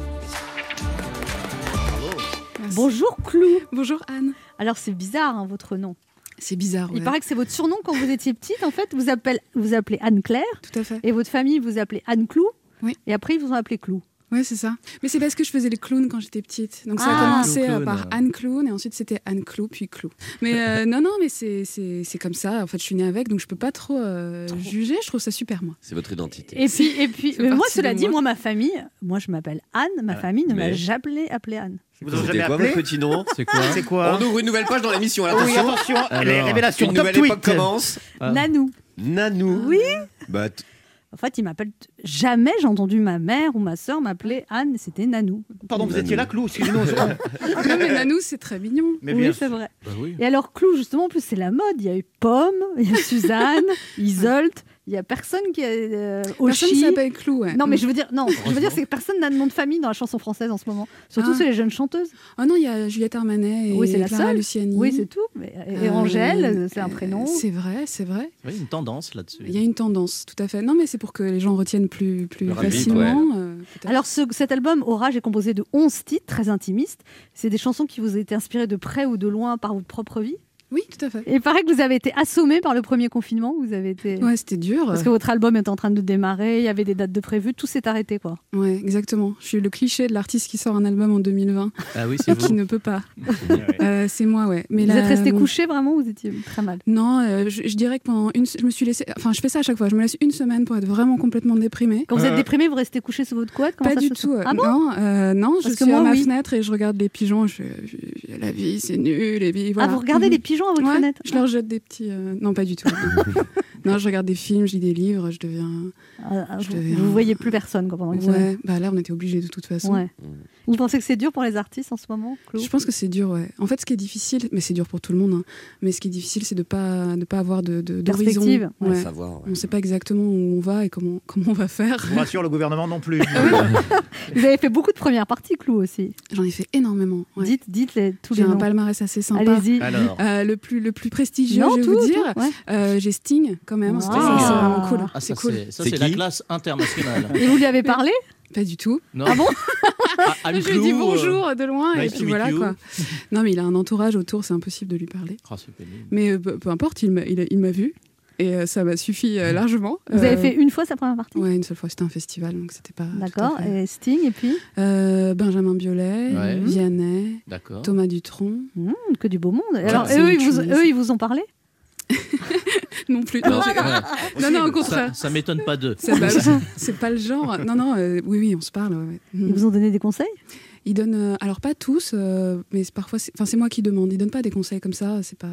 Bonjour Clou. Bonjour Anne. Alors c'est bizarre hein, votre nom. C'est bizarre. Il paraît que c'est votre surnom quand vous étiez petite. En fait, vous appelez, vous appelez Anne Claire Tout à fait. et votre famille vous appelez Anne Clou. Oui. Et après ils vous ont appelé Clou. Ouais, c'est ça. Mais c'est parce que je faisais les clowns quand j'étais petite. Donc ça Ah. a commencé Clown, euh, par euh. Anne Clown et ensuite c'était Anne Clou puis Clou. Mais euh, non, non, mais c'est c'est c'est comme ça. En fait, je suis née avec, donc je peux pas trop, euh, juger. Je trouve ça super moi. C'est votre identité. Et puis, et puis mais moi, cela dit, moi. moi, ma famille, moi, je m'appelle Anne. Ma famille ne m'a Mais- jamais appelée Anne. Vous avez C'était jamais quoi appelé petit nom C'est quoi C'est quoi On ouvre une nouvelle page dans l'émission. là, Oui, Attention. attention, les Alors, révélations Une top nouvelle tweet. époque commence. Ah. Nanou. Nanou. Oui. Bah, t- En fait, ils m'appellent. Jamais j'ai entendu ma mère ou ma sœur m'appeler Anne. C'était Nanou. Pardon, vous Nanou. étiez là, Clou, excusez-nous. non, mais Nanou, c'est très mignon. Mais oui, c'est vrai. Bah oui. Et alors, Clou, justement, en plus, c'est la mode. Il y a eu Pomme, il y a Suzanne, Isolt. Il y a personne qui a. Euh, Personne s'appelle Clou. Ouais. Non, mais je veux dire, non, je veux dire, c'est que personne n'a de nom de famille dans la chanson française en ce moment. Surtout Ah. sur les jeunes chanteuses. Oh non, il y a Juliette Armanet et Oui, c'est la Clara seule. Luciani. Oui, c'est tout. Mais- et Euh, Angèle, c'est un euh, prénom. C'est vrai, c'est vrai. Oui, une tendance là-dessus. Il y a une tendance, tout à fait. Non, mais c'est pour que les gens retiennent plus, plus rapide, facilement. euh. Alors, ce- cet album, Orage, est composé de 11 titres très intimistes. C'est des chansons qui vous ont été inspirées de près ou de loin par votre propre vie? Oui, tout à fait. Et il paraît que vous avez été assommé par le premier confinement. Vous avez été. Ouais, c'était dur. Parce que votre album est en train de démarrer, il y avait des dates de prévues, tout s'est arrêté quoi. Ouais, exactement. Je suis le cliché de l'artiste qui sort un album en 2020 Ah oui, c'est et qui ne peut pas. Euh, c'est moi, ouais. Mais vous là, êtes resté bon, couché vraiment ou vous étiez très mal? Non, euh, je, je dirais que pendant une, je me suis laissé. Enfin, je fais ça à chaque fois. Je me laisse une semaine pour être vraiment complètement déprimée. Quand vous êtes Euh. déprimé, vous restez couché sous votre couette? Pas ça du se- tout. Ah bon? Non, euh, non, je Parce suis moi, à ma oui. fenêtre et je regarde les pigeons. Je, je- je- la vie, c'est nul. Et puis, Ah, vous regardez Mhm. les pigeons à votre Ouais, fenêtre Je leur jette des petits. euh, Non, pas du tout. non, je regarde des films, je lis des livres, je deviens. Ah, ah, je vous, deviens- vous voyez plus personne quoi, pendant une semaine. Ouais, bah là, on était obligés de toute façon. Ouais. Vous pensez que c'est dur pour les artistes en ce moment, Claude? Je pense que c'est dur, ouais. En fait, ce qui est difficile, mais c'est dur pour tout le monde, hein, mais ce qui est difficile, c'est de pas de pas avoir de de- d'horizon. Perspective, ouais. Ouais. savoir. ouais. On ne sait pas exactement où on va et comment comment on va faire. Je vous rassure, le gouvernement non plus. Vous avez fait beaucoup de premières parties, Clou aussi. J'en ai fait énormément. ouais. Dites, dites les, tous J'ai les un noms. palmarès assez sympa. Allez-y. Alors, Euh, le plus le plus prestigieux, Non, je vais tout, vous dire. tout, ouais. Euh, J'ai Sting quand même. Wow. Ça, c'est vraiment cool. Ah, c'est ça, cool. c'est ça, C'est la classe internationale. Et vous lui avez parlé? Pas du tout. Non. Ah bon? Ah, je lui ai dit Clou, euh, bonjour de loin et puis voilà you. quoi. Non mais il a un entourage autour, c'est impossible de lui parler. ah. Mais euh, peu, importe, il m'a il, vu et euh, ça m'a suffi largement. Vous avez Euh, fait une fois sa première partie? Ouais, une seule fois, c'était un festival, donc c'était pas. D'accord. Et Sting, et puis? Euh, Benjamin Biolay, Ouais. Vianney. Thomas Dutronc. Hmm, que du beau monde. Alors, ils vous, eux, ils vous ont parlé? Non plus. Non, Non, j'ai- ouais. non, non, au contraire. ça m'étonne pas d'eux. C'est pas le genre. Non, non, euh, oui, oui, on se parle. ouais. Ils vous ont donné des conseils? Ils donnent, euh, alors pas tous, euh, mais parfois, c'est- enfin c'est moi qui demande. Ils donnent pas des conseils comme ça. C'est pas.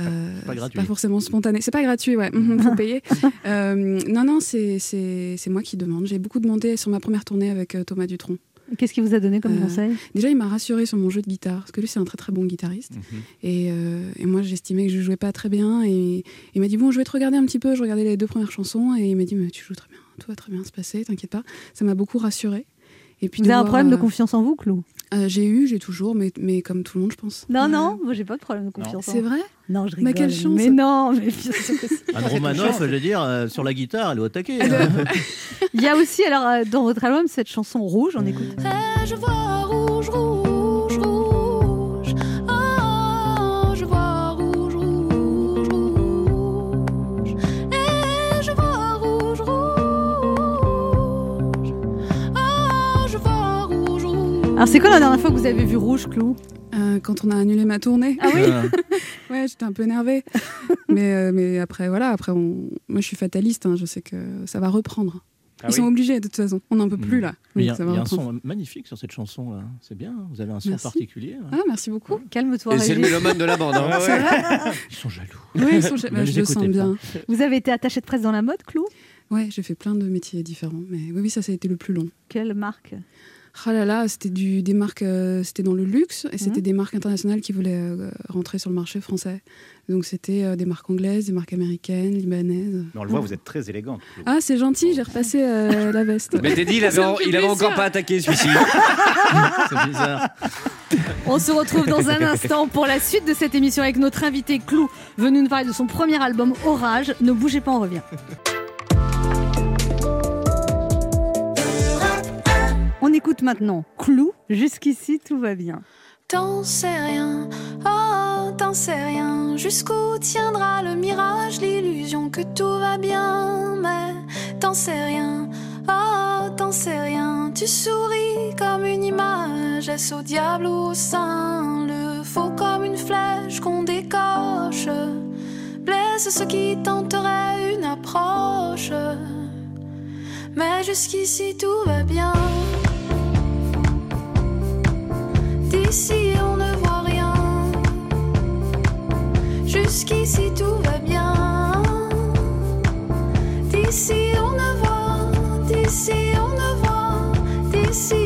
euh, pas gratuit. pas forcément spontané. C'est pas gratuit, ouais. Mhm, faut payer. Euh, non, non, c'est c'est c'est moi qui demande. J'ai beaucoup demandé sur ma première tournée avec euh, Thomas Dutronc. Qu'est-ce qu'il vous a donné comme Euh, conseil? Déjà, il m'a rassuré sur mon jeu de guitare, parce que lui, c'est un très très bon guitariste. Mhm. Et, euh, et moi, j'estimais que je jouais pas très bien. Et il m'a dit Bon, je vais te regarder un petit peu. Je regardais les deux premières chansons. Et il m'a dit Mais tu joues très bien. Tout va très bien se passer, t'inquiète pas. Ça m'a beaucoup rassuré. Et puis Vous avez un problème de euh, confiance en vous, Clou? Euh, J'ai eu, j'ai toujours, mais, mais comme tout le monde, je pense. Non, non, moi j'ai pas de problème de confiance C'est vrai Non, je rigole. Mais quelle chance. Mais non, mais bien sûr que si. Anne Romanoff, je veux dire, euh, sur la guitare, elle est au taquet. Hein. Il y a aussi, alors, euh, dans votre album, cette chanson rouge, on écoute. je vois rouge, rouge, Alors, c'est quand la dernière fois que vous avez vu rouge, Clou? Euh, Quand on a annulé ma tournée. Ah oui Euh, Ouais, j'étais un peu énervée. mais, euh, mais après, voilà, après, on... moi, je suis fataliste. hein, je sais que ça va reprendre. Ah Ils sont obligés de toute façon. On n'en peut plus là. Mais Il y a, y un son magnifique sur cette chanson là. C'est bien, vous avez un son Merci. particulier. là. Ah, merci beaucoup. Calme-toi. Et c'est le mélomane de la bande. hein. Vrai Ils sont jaloux. Oui, ils sont... Bah, je le sens pas. bien. Vous avez été attaché de presse dans la mode, Clou? Ouais, j'ai fait plein de métiers différents. Mais oui, oui, ça, ça a été le plus long. Quelle marque? Ah là là, c'était du, des marques, euh, c'était dans le luxe et c'était Mhm. des marques internationales qui voulaient euh, rentrer sur le marché français. Donc c'était euh, des marques anglaises, des marques américaines, libanaises. Mais on le voit, vous êtes très élégante. Ah, c'est gentil, j'ai repassé euh, la veste. Mais Teddy, il avait, il avait encore pas attaqué celui-ci. C'est bizarre. On se retrouve dans un instant pour la suite de cette émission avec notre invité Clou, venu nous parler de son premier album Orage. Ne bougez pas, on revient. Écoute maintenant Clou. Jusqu'ici, tout va bien. T'en sais rien, oh, t'en sais rien. Jusqu'où tiendra le mirage, l'illusion que tout va bien. Mais t'en sais rien, oh, t'en sais rien. Tu souris comme une image, est-ce au diable ou au saint? Le faux comme une flèche qu'on décoche. Blesse ceux qui tenteraient une approche. Mais jusqu'ici tout va bien. D'ici on ne voit rien. Jusqu'ici tout va bien. D'ici on ne voit, d'ici on ne voit, d'ici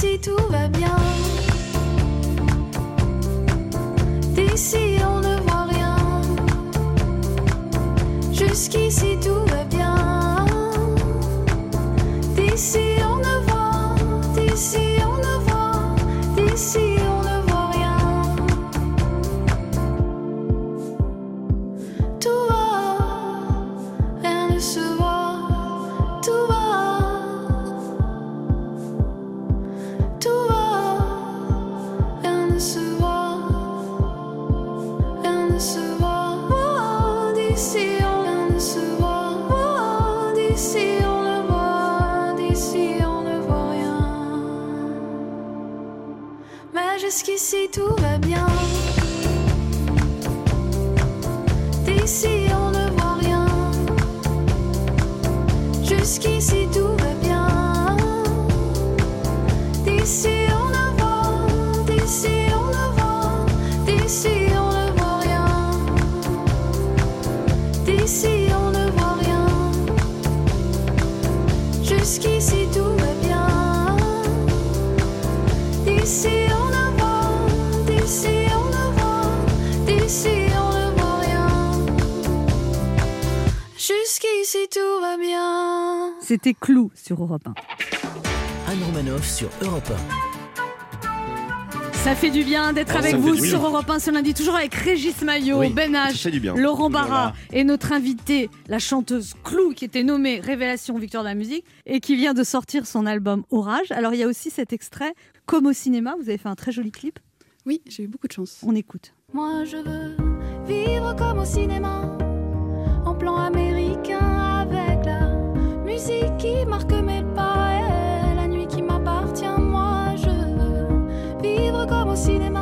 jusqu'ici tout va bien. C'était Clou sur Europe 1. Anne Romanoff sur Europe Ça fait du bien d'être Oh, avec vous sur. Europe 1 ce lundi, toujours avec Régis Maillot, Oui, Ben H. Laurent Barra Voilà. et notre invitée, la chanteuse Clou, qui était nommée Révélation Victoire de la musique et qui vient de sortir son album Orage. Alors il y a aussi cet extrait, comme au cinéma, vous avez fait un très joli clip. Oui, j'ai eu beaucoup de chance. On écoute. Moi je veux vivre comme au cinéma, en plan américain musique qui marque mes pas et la nuit qui m'appartient. Moi je veux vivre comme au cinéma,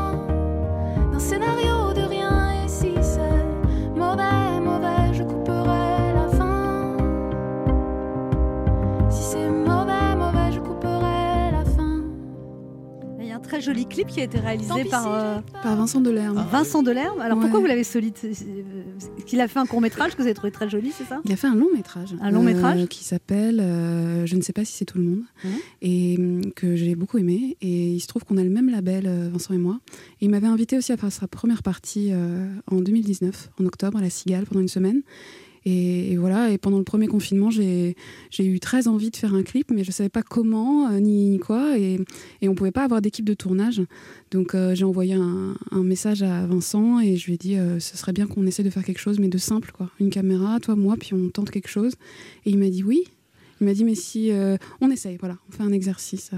très joli clip qui a été réalisé par euh, Par Vincent Delerme. Vincent Delerme. Alors Ouais. pourquoi vous l'avez solide Qu'il a fait un court métrage que vous avez trouvé très joli, c'est ça Il a fait un long métrage. Un long métrage Qui s'appelle euh, Je ne sais pas si c'est tout le monde. Et hum, que j'ai beaucoup aimé. Et il se trouve qu'on a le même label, euh, Vincent et moi. Et il m'avait invité aussi à faire sa première partie euh, en 2019, en octobre, à la Cigale, pendant une semaine. Et, et voilà, et pendant le premier confinement, j'ai eu très envie de faire un clip, mais je ne savais pas comment, euh, ni, ni quoi. Et, et on ne pouvait pas avoir d'équipe de tournage. Donc euh, j'ai envoyé un, un message à Vincent et je lui ai dit euh, ce serait bien qu'on essaie de faire quelque chose, mais de simple, quoi. Une caméra, toi, moi, puis on tente quelque chose. Et il m'a dit oui. Il m'a dit, mais si on essaye, voilà, on fait un exercice.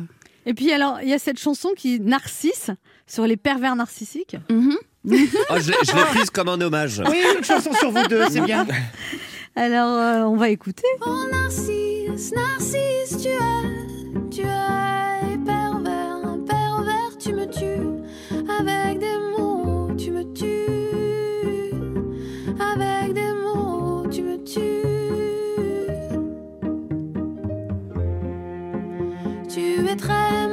Et puis alors, il y a cette chanson qui narcisse sur les pervers narcissiques. Mhm. Oh, je l'ai je l'ai prise comme un hommage. Oui, une chanson sur vous deux, c'est bien. Alors, euh, on va écouter. Oh Narcisse, Narcisse, tu es, tu es pervers, pervers, tu me tues. Avec des mots, tu me tues. Avec des mots, tu me tues. Tu es très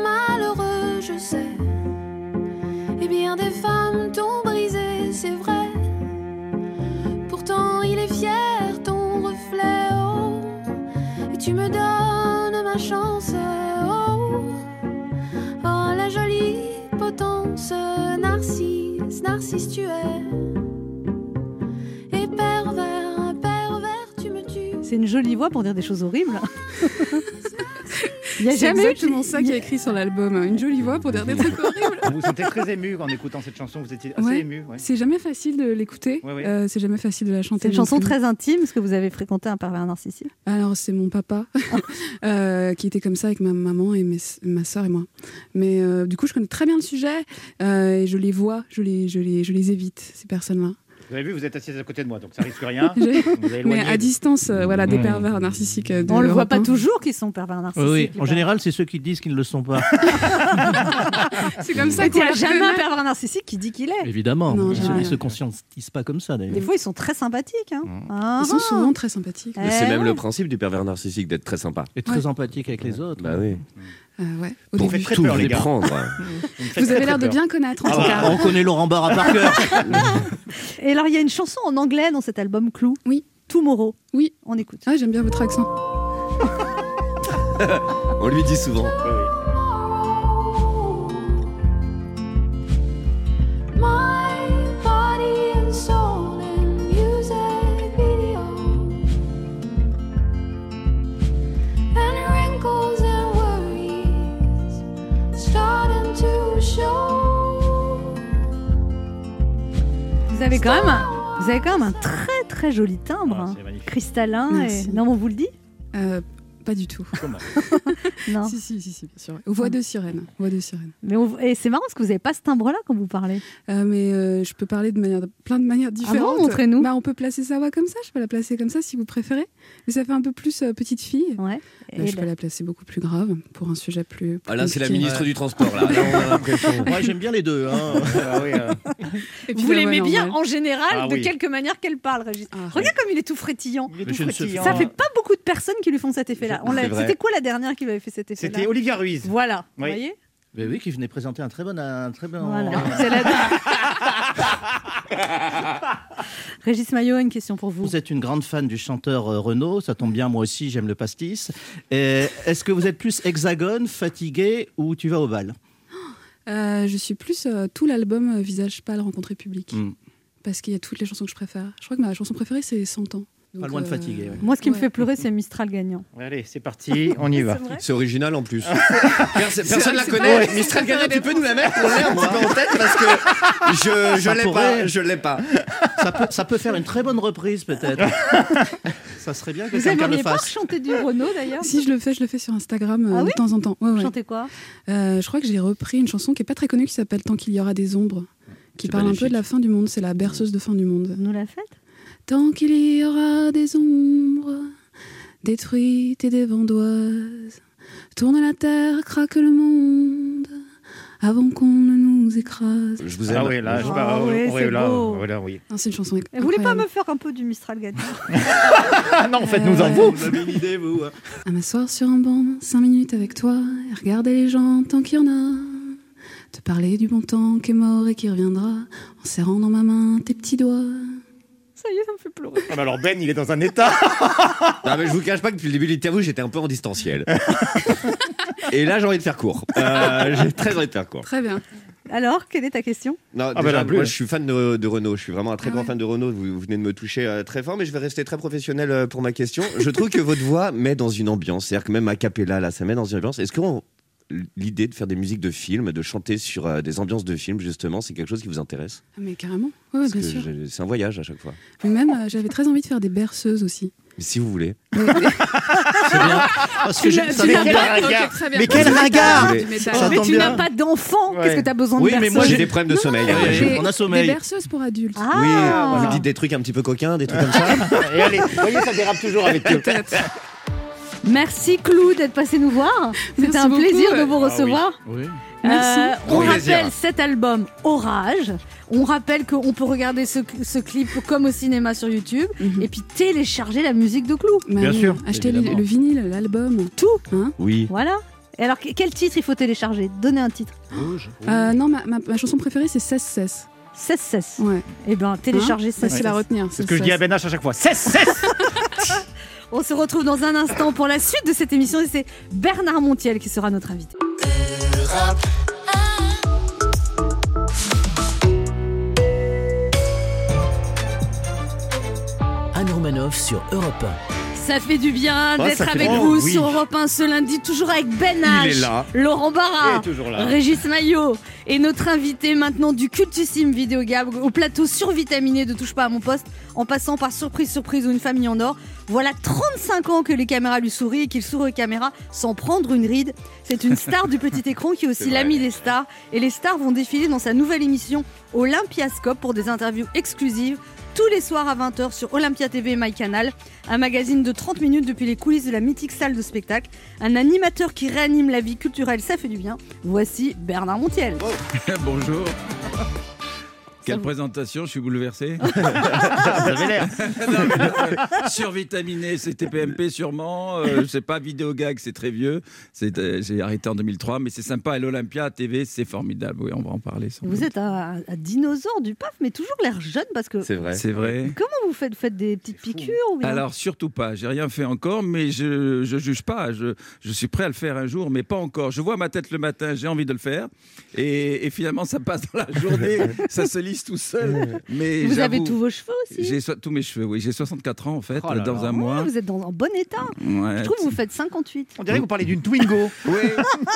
potence, Narcisse, Narcisse tu es. Et pervers, pervers, tu me tues. C'est une jolie voix pour dire des choses horribles. Il y a C'est jamais eu exactement ça qui est écrit sur l'album. Une jolie voix pour dire des trucs horribles. Vous vous sentez très ému en écoutant cette chanson, vous étiez assez Ouais. ému. ouais. C'est jamais facile de l'écouter. Ouais, ouais. Euh, c'est jamais facile de la chanter. C'est une chanson plus. très intime parce que vous avez fréquenté un pervers narcissique. Alors c'est mon papa euh, qui était comme ça avec ma maman et mes- ma soeur et moi. Mais euh, du coup je connais très bien le sujet euh, et je les vois, je les, je les, je les évite ces personnes-là. Vous avez vu, vous êtes assise à côté de moi, donc ça risque rien. Mais à distance, euh, voilà, des Mmh. pervers narcissiques. euh, de On le voit pas toujours qu'ils sont pervers narcissiques. Oui, en général, c'est ceux qui disent qu'ils ne le sont pas. C'est comme ça qu'on il n'y a jamais un pervers narcissique qui dit qu'il est. Évidemment. Non, ils, se, jamais. ils se conscientisent pas comme ça, d'ailleurs. Des fois, ils sont très sympathiques. Hein. Ah, Ils sont souvent très sympathiques. Eh c'est même ouais. le principe du pervers narcissique d'être très sympa. Et très empathique avec les autres. Bah oui. Euh, ouais, au Vous début. très Tout peur, les gars. prendre. Vous avez l'air de bien connaître en Ah tout bah, cas. on connaît Laurent Barra par cœur. Et alors, il y a une chanson en anglais dans cet album Clou. Oui. Tomorrow. Oui. On écoute. Ah, J'aime bien votre accent. On lui dit souvent. Avez quand même, un- vous avez quand même un très très joli timbre, Ah, hein. cristallin. Et... Non, on vous le dit? Euh, pas du tout. Comment Non. Si, si, si, si, bien sûr. Voix de sirène. Voix de sirène. Mais on- et c'est marrant parce que vous n'avez pas ce timbre-là quand vous parlez. Euh, mais euh, je peux parler de manière, plein de manières différentes. montrez-nous. Bah, on peut placer sa voix comme ça. Je peux la placer comme ça si vous préférez. Mais ça fait un peu plus euh, petite fille. Ouais. Et je peux le- la placer beaucoup plus grave pour un sujet plus. plus Ah, là, c'est la ministre du Transport. Là, Là, on a l'impression. Moi, j'aime bien les deux. hein. Ah oui, Et puis Vous la l'aimez bien en général, Ah de oui. quelque manière qu'elle parle, Régis. Ah, Regarde comme il est tout frétillant. tout frétillant. Ça fait pas beaucoup de personnes qui lui font cet effet-là. C'était quoi la dernière qui lui avait fait cet effet-là? C'était Olivia Ruiz. Voilà, vous voyez? Mais oui, qui venait présenter un très bon. Un très bon Voilà. C'est la- Régis Maillot, une question pour vous. Vous êtes une grande fan du chanteur euh, Renaud, ça tombe bien, moi aussi j'aime le pastis. Et Est-ce que vous êtes plus hexagone, fatigué ou tu vas au bal? Euh, je suis plus euh, tout l'album euh, Visage pâle, rencontré public. Hmm. Parce qu'il y a toutes les chansons que je préfère. Je crois que ma chanson préférée, c'est 100 ans. Pas loin de euh, fatiguer. ouais. Moi, ce qui me fait pleurer, c'est Mistral gagnant. Allez, c'est parti, on y va. C'est original en plus. Perso- Personne la c'est connaît. Mistral Gagnant, tu peux nous la mettre On l'a un petit peu en tête parce que je, je Ça l'ai pourrait. pas. Je l'ai pas. Ça peut, ça peut faire une très bonne reprise peut-être. ça serait bien que Vous quelqu'un le aimeriez pas fasse. chanter du Renault d'ailleurs Si je le fais, je le fais sur Instagram euh, Ah oui de temps en temps. Ouais, ouais. Chantez quoi Euh, je crois que j'ai repris une chanson qui est pas très connue qui s'appelle Tant qu'il y aura des ombres, qui parle un peu de la fin du monde. C'est la berceuse de fin du monde. Nous la faites Tant qu'il y aura des ombres détruites et des vendoises, tourne la terre, craque le monde, avant qu'on ne nous écrase. Je vous aime. Ah oui, là, je Ah oui, oui, c'est là, voilà, oui. Non, c'est une chanson Vous voulez pas me faire un peu du Mistral Ah non, faites-nous en vous. Vous avez une idée, vous À m'asseoir sur un banc, cinq minutes avec toi, et regarder les gens tant qu'il y en a. Te parler du bon temps qui est mort et qui reviendra, en serrant dans ma main tes petits doigts. Ça y est, ça me fait pleurer. Ah bah alors Ben, il est dans un état. Non, mais je vous cache pas que depuis le début de l'interview, j'étais un peu en distanciel. Et là, j'ai envie de faire court. Euh, j'ai très envie de faire court. Très bien. Alors, quelle est ta question? Non, bah déjà, non plus. moi, je suis fan de, de Renault. Je suis vraiment un très Ah grand ouais. fan de Renault. Vous, vous venez de me toucher euh, très fort, mais je vais rester très professionnel euh, pour ma question. Je trouve que votre voix met dans une ambiance. C'est-à-dire que même a cappella, là, ça met dans une ambiance. Est-ce qu'on l'idée de faire des musiques de films, de chanter sur euh, des ambiances de films, justement, c'est quelque chose qui vous intéresse? Ah, Mais carrément, ouais, Parce bien sûr. c'est un voyage à chaque fois. Mais même, euh, j'avais très envie de faire des berceuses aussi. Si vous voulez. C'est bien. Parce que Tu j'ai- l'as- ça tu fait l'as bien. pas Ok, très bien. Mais quel regard Mais tu n'as pas d'enfant. Qu'est-ce que tu as besoin de Oui, mais moi, J'ai des problèmes de sommeil. on a sommeil. Des berceuses pour adultes. Ah. Oui, vous dites des trucs un petit peu coquins, des trucs comme ça. Et allez, vous voyez, ça dérape toujours avec eux. Merci Clou d'être passé nous voir. C'était un beaucoup, plaisir de ouais. vous recevoir. Oui. Merci. Euh, on plaisir. rappelle cet album Orage. On rappelle qu'on peut regarder ce, ce clip comme au cinéma sur YouTube Mhm. et puis télécharger la musique de Clou. Bah Bien oui, sûr, Acheter le, vinyle, l'album. Tout. Hein Oui. Voilà. Et alors, que- quel titre il faut télécharger? Donnez un titre. Euh, non, ma, ma- ma chanson préférée, c'est 16-16. 16-16. Ouais. Eh bien, téléchargez Hein ça. Facile à retenir. C'est ce que je dis à Ben H à chaque fois. Cesse, cesse On se retrouve dans un instant pour la suite de cette émission et c'est Bernard Montiel qui sera notre invité. Anne Romanoff sur Europe Ça fait du bien Oh, d'être avec vous oui. sur Europe 1 ce lundi, toujours avec Ben H, Il est là. Laurent Barra, Il est toujours là. Régis Maillot et notre invité maintenant du cultissime Vidéo Gab au plateau survitaminé de Touche pas à mon poste en passant par Surprise Surprise ou Une famille en or. Voilà 35 ans que les caméras lui sourient et qu'il sourit aux caméras sans prendre une ride. C'est une star du petit écran qui est aussi l'ami des stars et les stars vont défiler dans sa nouvelle émission Olympiascope pour des interviews exclusives tous les soirs à 20h sur Olympia TV et MyCanal, un magazine de 30 minutes depuis les coulisses de la mythique salle de spectacle, un animateur qui réanime la vie culturelle, ça fait du bien. Voici Bernard Montiel. Bonjour. Quelle vous- présentation, je suis bouleversé. Survitaminé, c'est TPMP sûrement. Euh, je sais pas, Vidéogag, c'est très vieux. Euh, j'ai arrêté en 2003, mais c'est sympa. Et l'Olympia TV, c'est formidable. Oui, on va en parler. sans Vous doute. êtes un, un dinosaure du PAF, mais toujours l'air jeune parce que. C'est vrai. C'est vrai. Comment vous faites Vous faites des petites piqûres ou bien? Alors surtout pas, j'ai rien fait encore, mais je je juge pas. Je, je suis prêt à le faire un jour, mais pas encore. Je vois ma tête le matin, j'ai envie de le faire, et, et finalement ça passe dans la journée, ça se tout seul. Mais Vous avez tous vos cheveux aussi J'ai so- tous mes cheveux, oui. J'ai 64 ans en fait, Oh là dans là. un mois. Vous êtes dans un bon état. Ouais. Je trouve que vous faites 58. On dirait que vous parlez d'une Twingo. Oui,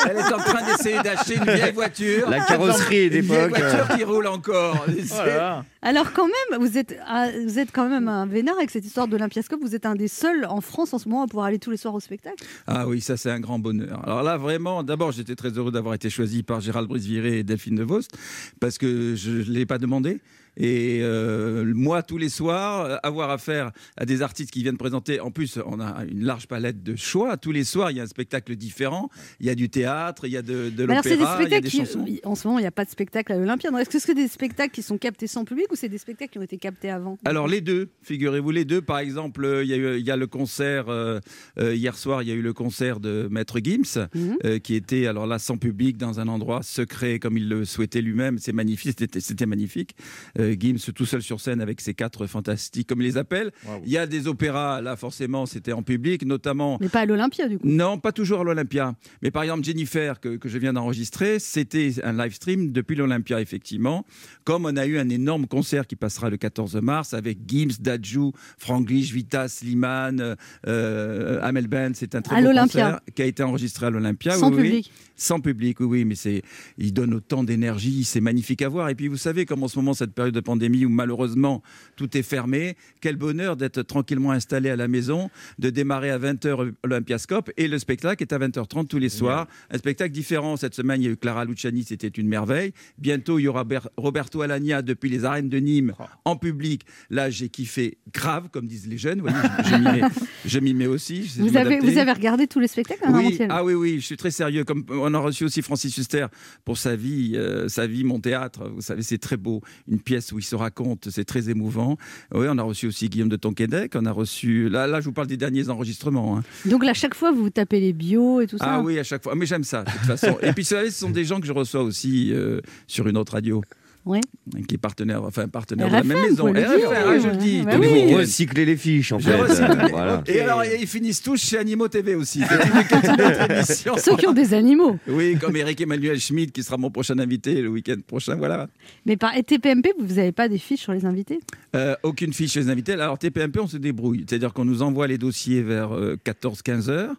elle est en train d'essayer d'acheter une vieille voiture. La carrosserie Une vieille d'époque. euh. voiture qui roule encore. Oh. Alors quand même, vous êtes, ah, vous êtes quand même un vénard avec cette histoire d'Olympiascope. Vous êtes un des seuls en France en ce moment à pouvoir aller tous les soirs au spectacle. Ah oui, ça c'est un grand bonheur. Alors là, vraiment, d'abord, j'étais très heureux d'avoir été choisi par Gérald Brice-Viré et Delphine De Vost, parce que je ne l'ai pas demandé demandé. Et euh, moi, tous les soirs, euh, avoir affaire à des artistes qui viennent présenter, en plus, on a une large palette de choix. Tous les soirs, il y a un spectacle différent. Il y a du théâtre, il y a de, de l'opéra, il y a spectacles des qui, chansons. en ce moment, il n'y a pas de spectacle à l'Olympia. Donc, Est-ce que c'est des spectacles qui sont captés sans public ou c'est des spectacles qui ont été captés avant? Alors les deux, figurez-vous les deux. Par exemple, euh, il y, a eu- il y a le concert euh, hier soir, il y a eu le concert de Maître Gims, Mhm. euh, qui était alors là sans public dans un endroit secret comme il le souhaitait lui-même. C'est magnifique, c'était, c'était magnifique. Euh, Gims tout seul sur scène avec ses quatre fantastiques, comme il les appelle. Il y a des opéras là forcément, c'était en public, notamment. Mais pas à l'Olympia du coup. Non, pas toujours à l'Olympia. Mais par exemple, Jennifer, que, que je viens d'enregistrer, c'était un live stream depuis l'Olympia, effectivement. Comme on a eu un énorme concert qui passera le 14 mars avec Gims, Dadju, Franglish, Vita, Slimane, euh, Amel Ben. C'est un très À beau l'Olympia. concert qui a été enregistré à l'Olympia. Sans oui, oui. public. Sans public, oui, oui, mais c'est, il donne autant d'énergie, c'est magnifique à voir. Et puis, vous savez, comme en ce moment, cette période de pandémie où malheureusement tout est fermé, quel bonheur d'être tranquillement installé à la maison, de démarrer à 20h Olympiascope et le spectacle est à 20h30 tous les soirs. Un spectacle différent. Cette semaine, il y a eu Clara Luciani, c'était une merveille. Bientôt, il y aura Ber- Roberto Alagna depuis les arènes de Nîmes en public. Là, j'ai kiffé grave, comme disent les jeunes. Vous voyez, je, m'y mets, aussi. Vous avez, m'adapter. vous avez regardé tous les spectacles Bernard Oui, ah oui, oui, je suis très sérieux. Comme on a reçu aussi Francis Huster pour sa vie, euh, sa vie, mon théâtre. Vous savez, c'est très beau. Une pièce où il se raconte, c'est très émouvant. Oui, on a reçu aussi Guillaume de Tonquédec. On a reçu. Là, là, je vous parle des derniers enregistrements. hein. Donc là, chaque fois, vous tapez les bios et tout ça. Ah oui, à chaque fois. Mais j'aime ça, de toute façon. Et puis, vous savez, ce sont des gens que je reçois aussi euh, sur une autre radio. Oui. qui est partenaire, enfin partenaire de la même maison. RFM, je le dis. Bah oui. week-ends. Recycler les fiches en fait. Euh, voilà. Et alors, ils finissent tous chez Animaux TV aussi. Une. Ceux qui ont des animaux. Oui, comme Eric Emmanuel Schmidt, qui sera mon prochain invité le week-end prochain. Voilà. Mais par et TPMP, vous n'avez pas des fiches sur les invités? Euh, aucune fiche chez les invités. Alors, TPMP, on se débrouille. C'est-à-dire qu'on nous envoie les dossiers vers 14-15 heures,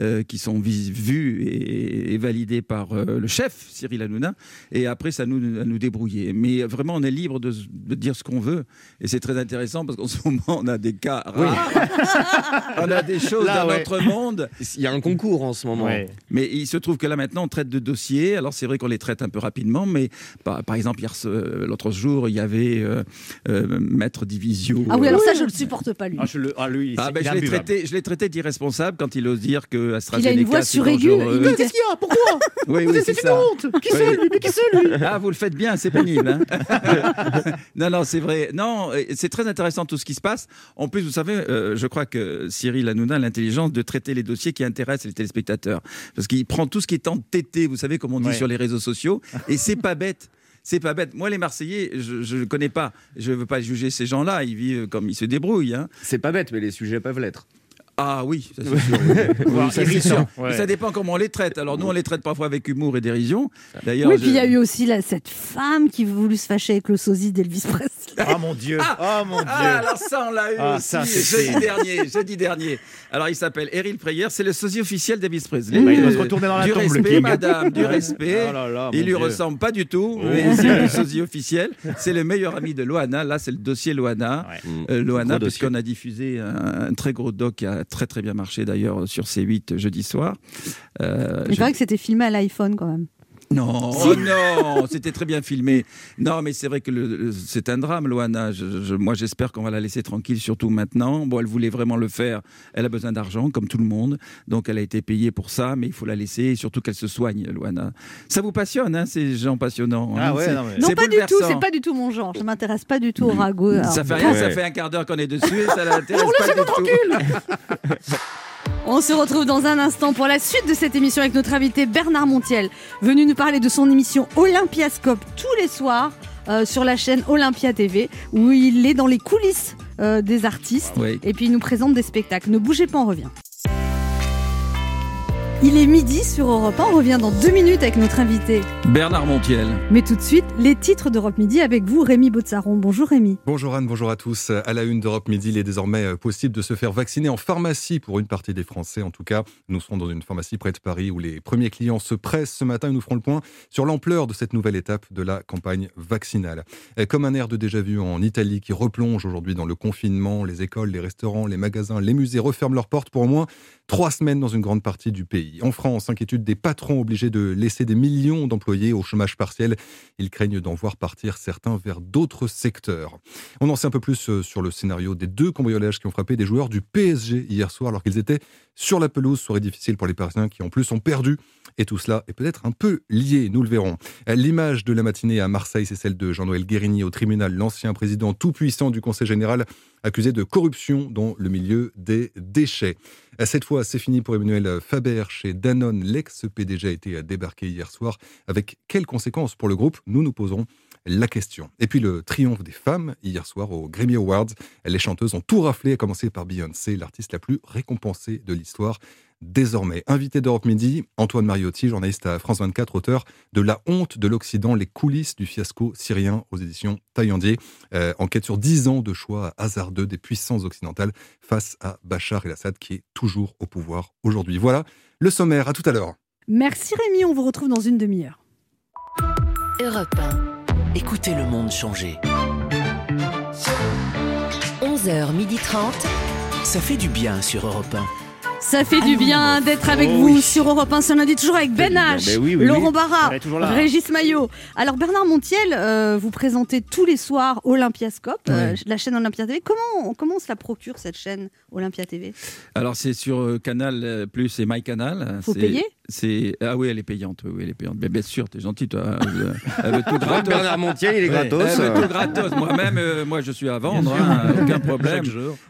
euh, qui sont vus et, et validés par euh, le chef, Cyril Hanouna. Et après, ça nous, à nous débrouiller. Mais vraiment, on est libre de, de dire ce qu'on veut. Et c'est très intéressant parce qu'en ce moment, on a des cas rares. on a des choses Là, dans ouais. notre monde. Il y a un concours en ce moment. Mais il se trouve que là maintenant on traite de dossiers. Alors c'est vrai qu'on les traite un peu rapidement, mais par, par exemple hier, ce- l'autre jour il y avait euh, euh, Maître Divisio. Ah oui, alors ça, je le supporte pas, lui. Ah, je le- ah, lui, Ah, ben, je l'ai imbuvable. traité, je l'ai traité d'irresponsable quand il ose dire que Il a une voix suraiguë. Qu'est-ce qu'il y a? Pourquoi? Oui, Vous oui, êtes- c'est une honte Qui c'est, lui? Mais qui c'est, lui? Ah, vous le faites bien, c'est pénible. hein. non, non, c'est vrai. Non, c'est très intéressant tout ce qui se passe. En plus, vous savez, euh, je crois que Cyril Hanouna a l'intelligence de traiter les dossiers qui intéressent les téléspectateurs. Parce qu'il prend tout ce qui est entêté, vous savez, comme on dit Ouais. sur les réseaux sociaux, et c'est pas bête. C'est pas bête. Moi, les Marseillais, je ne connais pas. Je ne veux pas juger ces gens-là. Ils vivent comme ils se débrouillent. hein. C'est pas bête, mais les sujets peuvent l'être. Ah oui, ça c'est sûr. Oui, Voire ça, c'est irritant, sûr. ouais. Mais Ça dépend comment on les traite. Alors nous, on les traite parfois avec humour et dérision. D'ailleurs, Oui, je- puis il y a eu aussi là, cette femme qui voulu se fâcher avec le sosie d'Elvis Presley. Ah mon Dieu Ah mon Dieu Ah, alors ça, on l'a eu Ah, aussi ça, c'est- jeudi dernier, jeudi dernier. Alors, il s'appelle Eril Preyer, c'est le sosie officiel d'Elvis Presley. Bah, il doit se retourner dans la Du tombe, respect, madame, du Ouais. respect. Oh là là, il lui Dieu. ressemble pas du tout, Oh. mais c'est le sosie officiel. C'est le meilleur ami de Loana. Là, c'est le dossier Loana. Euh, Loana, puisqu'on a diffusé un, un très gros doc qui a très très bien marché d'ailleurs sur C8 jeudi soir. Euh, Il je- paraît que c'était filmé à l'iPhone quand même. Non, Si. oh non, c'était très bien filmé. Non, mais c'est vrai que le- le- c'est un drame, Loana. Je- je- moi, j'espère qu'on va la laisser tranquille, surtout maintenant. Bon, elle voulait vraiment le faire. Elle a besoin d'argent, comme tout le monde. Donc, elle a été payée pour ça, mais il faut la laisser, et surtout qu'elle se soigne, Loana. Ça vous passionne, hein, ces gens passionnants Ah hein, ouais, c'est- non, mais- Non, c'est pas du tout, c'est pas du tout mon genre. Je m'intéresse pas du tout au ragot. alors. Ça fait rien, ça Ouais. fait un quart d'heure qu'on est dessus et ça l'intéresse pas du tout. On se retrouve dans un instant pour la suite de cette émission avec notre invité Bernard Montiel, venu nous parler de son émission Olympiascope tous les soirs euh, sur la chaîne Olympia TV, où il est dans les coulisses euh, des artistes Oui. et puis il nous présente des spectacles. Ne bougez pas, on revient. Il est midi sur Europe 1, on revient dans deux minutes avec notre invité. Bernard Montiel. Mais tout de suite, les titres d'Europe Midi avec vous, Rémi Botsaron. Bonjour Rémi. Bonjour Anne, bonjour à tous. À la une d'Europe Midi, il est désormais euh, possible de se faire vacciner en pharmacie pour une partie des Français. En tout cas, nous serons dans une pharmacie près de Paris où les premiers clients se pressent ce matin et nous ferons le point sur l'ampleur de cette nouvelle étape de la campagne vaccinale. Comme un air de déjà-vu en Italie qui replonge aujourd'hui dans le confinement, les écoles, les restaurants, les magasins, les musées referment leurs portes pour au moins trois semaines dans une grande partie du pays. En France, inquiétude des patrons obligés de laisser des millions d'employés au chômage partiel. Ils craignent d'en voir partir certains vers d'autres secteurs. On en sait un peu plus euh, sur le scénario des deux cambriolages qui ont frappé des joueurs du PSG hier soir alors qu'ils étaient sur la pelouse. Soirée difficile pour les Parisiens qui en plus ont perdu. Et tout cela est peut-être un peu lié, nous le verrons. L'image de la matinée à Marseille, c'est celle de Jean-Noël Guérini au tribunal, l'ancien président tout-puissant du Conseil général, accusé de corruption dans le milieu des déchets. Cette fois, c'est fini pour Emmanuel Faber chez Danone. L'ex-PDG a été débarqué hier soir. Avec quelles conséquences pour le groupe? Nous nous poserons la question. Et puis le triomphe des femmes hier soir aux Grammy Awards. Les chanteuses ont tout raflé, à commencer par Beyoncé, l'artiste la plus récompensée de l'histoire. Désormais, invité d'Europe Midi, Antoine Mariotti, journaliste à France 24, auteur de La honte de l'Occident, les coulisses du fiasco syrien aux éditions Taillandier. Euh, enquête sur 10 ans de choix hasardeux des puissances occidentales face à Bachar el-Assad qui est toujours au pouvoir aujourd'hui. Voilà le sommaire. À tout à l'heure. Merci Rémi, on vous retrouve dans une demi-heure. Europe 1. Écoutez le monde changer. 11h30. Ça fait du bien sur Europe 1. Ça fait du bien d'être avec Oh vous oui. sur Europe 1 ce lundi, toujours avec Ben H, Ben oui, oui, Laurent oui. Barra. Régis Maillot. Alors Bernard Montiel, euh, vous présentez tous les soirs Olympiascope, euh, la chaîne Olympia TV. Comment, comment on se la procure cette chaîne Olympia TV Alors c'est sur euh, Canal Plus et MyCanal. Faut C'est- payer? C'est ah oui, elle est payante. Oui, elle est payante. Mais bien sûr, t'es gentil, toi. Elle veut- elle veut tout gratos. Bernard Montiel, il est gratos. Elle veut tout gratos. Moi-même, euh, moi, je suis à vendre, hein, aucun problème.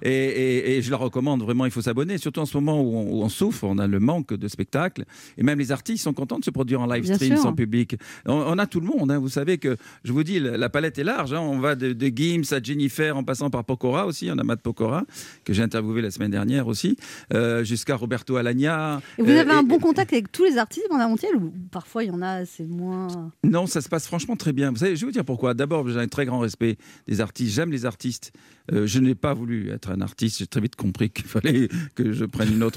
Et je la recommande vraiment. Il faut s'abonner, surtout en ce moment où où on, où on souffre, on a le manque de spectacles. Et même les artistes sont contents de se produire en live Bien stream sûr. sans public. On, on a tout le monde. hein. Vous savez que, je vous dis, la, la palette est large. hein. On va de, de Gims à Jennifer en passant par Pokora aussi. On a Matt Pokora, que j'ai interviewé la semaine dernière aussi, euh, jusqu'à Roberto Alagna. Et vous Euh, avez un et- bon contact avec tous les artistes Bernard Montiel ou parfois il y en a, c'est moins? Non, ça se passe franchement très bien. Vous savez, je vais vous dire pourquoi. D'abord, j'ai un très grand respect des artistes. J'aime les artistes. Euh, je n'ai pas voulu être un artiste. J'ai très vite compris qu'il fallait que je prenne une autre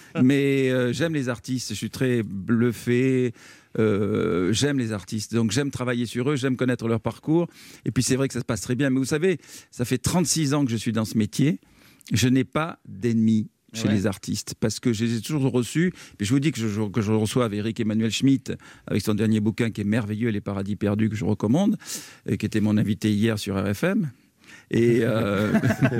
Mais euh, j'aime les artistes. Je suis très bluffé. Euh, j'aime les artistes. Donc j'aime travailler sur eux. J'aime connaître leur parcours. Et puis c'est vrai que ça se passe très bien. Mais vous savez, ça fait 36 ans que je suis dans ce métier. Je n'ai pas d'ennemis chez Ouais. les artistes parce que je les ai toujours reçus. Et je vous dis que je, que je reçois Eric Emmanuel Schmitt avec son dernier bouquin qui est merveilleux, Les Paradis Perdus, que je recommande, et qui était mon invité hier sur RFM. Et euh,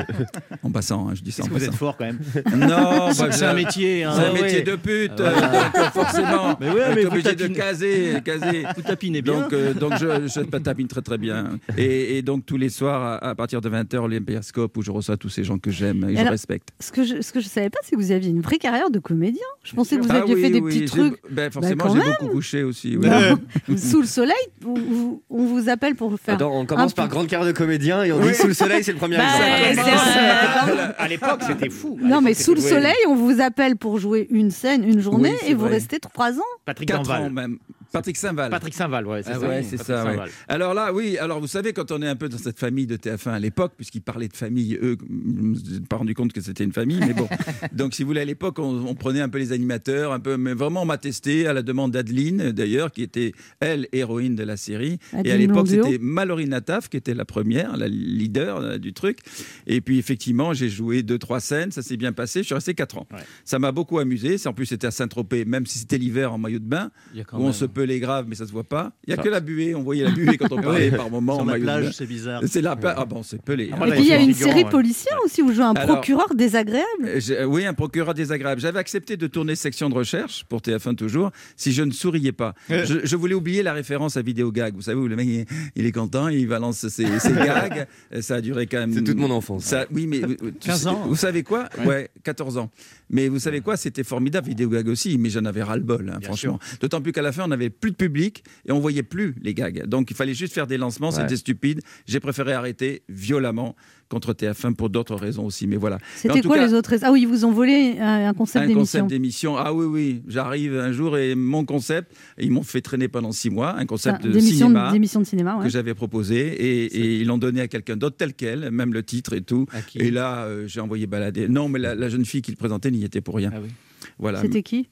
en passant, hein, je dis ça en vous passant. êtes fort quand même Non, C'est bah, un je- métier, hein. C'est un Ah métier de pute, Ah ouais. euh, donc forcément. Mais ouais, mais vous obligé de tapinez- caser, caser. Vous tapinez bien. Donc, euh, donc je, je tapine très très bien. Et, et donc tous les soirs, à, à partir de 20h, l'Olympiascope, où je reçois tous ces gens que j'aime et, Et je alors, respecte. Ce que je, ce que je savais pas, c'est que vous aviez une vraie carrière de comédien. Je pensais que vous Ah aviez oui, fait des oui, petits trucs. ben, forcément, quand j'ai beaucoup couché aussi. oui. Non. Sous le soleil, on vous appelle pour faire. Attends, on un commence par grande carrière de comédien et on dit sous le soleil, c'est le premier Bah, exemple. À l'époque, c'était fou. Non, mais sous le soleil, on vous appelle pour jouer une scène, une journée, Oui, et vous vrai. restez trois ans. Patrick Quatre Danval. ans même. Patrick Saint-Val. Patrick Saint-Val, ouais, c'est Ah ça. ouais, c'est Patrick ça. ouais. Alors là, oui. Alors vous savez, quand on est un peu dans cette famille de TF1 à l'époque, puisqu'ils parlaient de famille, eux, je me suis pas rendu compte que c'était une famille, mais bon. Donc, si vous voulez, à l'époque, on, on prenait un peu les animateurs, un peu, mais vraiment, on m'a testé à la demande d'Adeline, d'ailleurs, qui était elle héroïne de la série. Et à l'époque, c'était Mallory Nataf qui était la première, la leader euh, du truc. Et puis, effectivement, j'ai joué deux, trois scènes, ça s'est bien passé. Je suis resté quatre ans. Ça m'a beaucoup amusé. En plus, c'était à Saint-Tropez, même si c'était l'hiver en maillot de bain, où on même- pelait grave, mais ça se voit pas. Il y a Ça- que la buée. On voyait la buée quand on parlait par moment Sur la plage, c'est bizarre. C'est la plage. Ah bon, c'est pelé. Ah, hein. Et puis il y a une figurant, série ouais. policière aussi où jouez un Alors- procureur désagréable. Euh, Oui, un procureur désagréable. J'avais accepté de tourner section de recherche pour TF1 toujours si je ne souriais pas. Euh. Je, je voulais oublier la référence à vidéo gag. Vous savez où le mec il, il est content, il balance ses, ses gags. Euh, Ça a duré quand même. C'est toute mon enfance. Ça, oui, mais euh, tu 15 sais- ans. Vous savez quoi? Ouais. 14 ans. Mais vous savez quoi? C'était formidable, vidéo gag aussi, mais j'en avais ras-le-bol, hein, Bien franchement. D'autant plus qu'à la fin, on plus de public et on voyait plus les gags. Donc il fallait juste faire des lancements, Ouais. c'était stupide. J'ai préféré arrêter violemment contre TF1 pour d'autres raisons aussi. Mais voilà. C'était quoi cas, les autres Ah oui, ils vous ont volé un, un concept un d'émission. concept d'émission. Ah oui, oui. J'arrive un jour et mon concept, ils m'ont fait traîner pendant six mois, un concept Enfin, de d'émission cinéma de cinéma, ouais. que j'avais proposé et, et ils l'ont donné à quelqu'un d'autre tel quel, même le titre et tout. Et là, euh, j'ai envoyé balader. Non, mais la, la jeune fille qui le présentait n'y était pour rien. Ah oui. Voilà. C'était qui?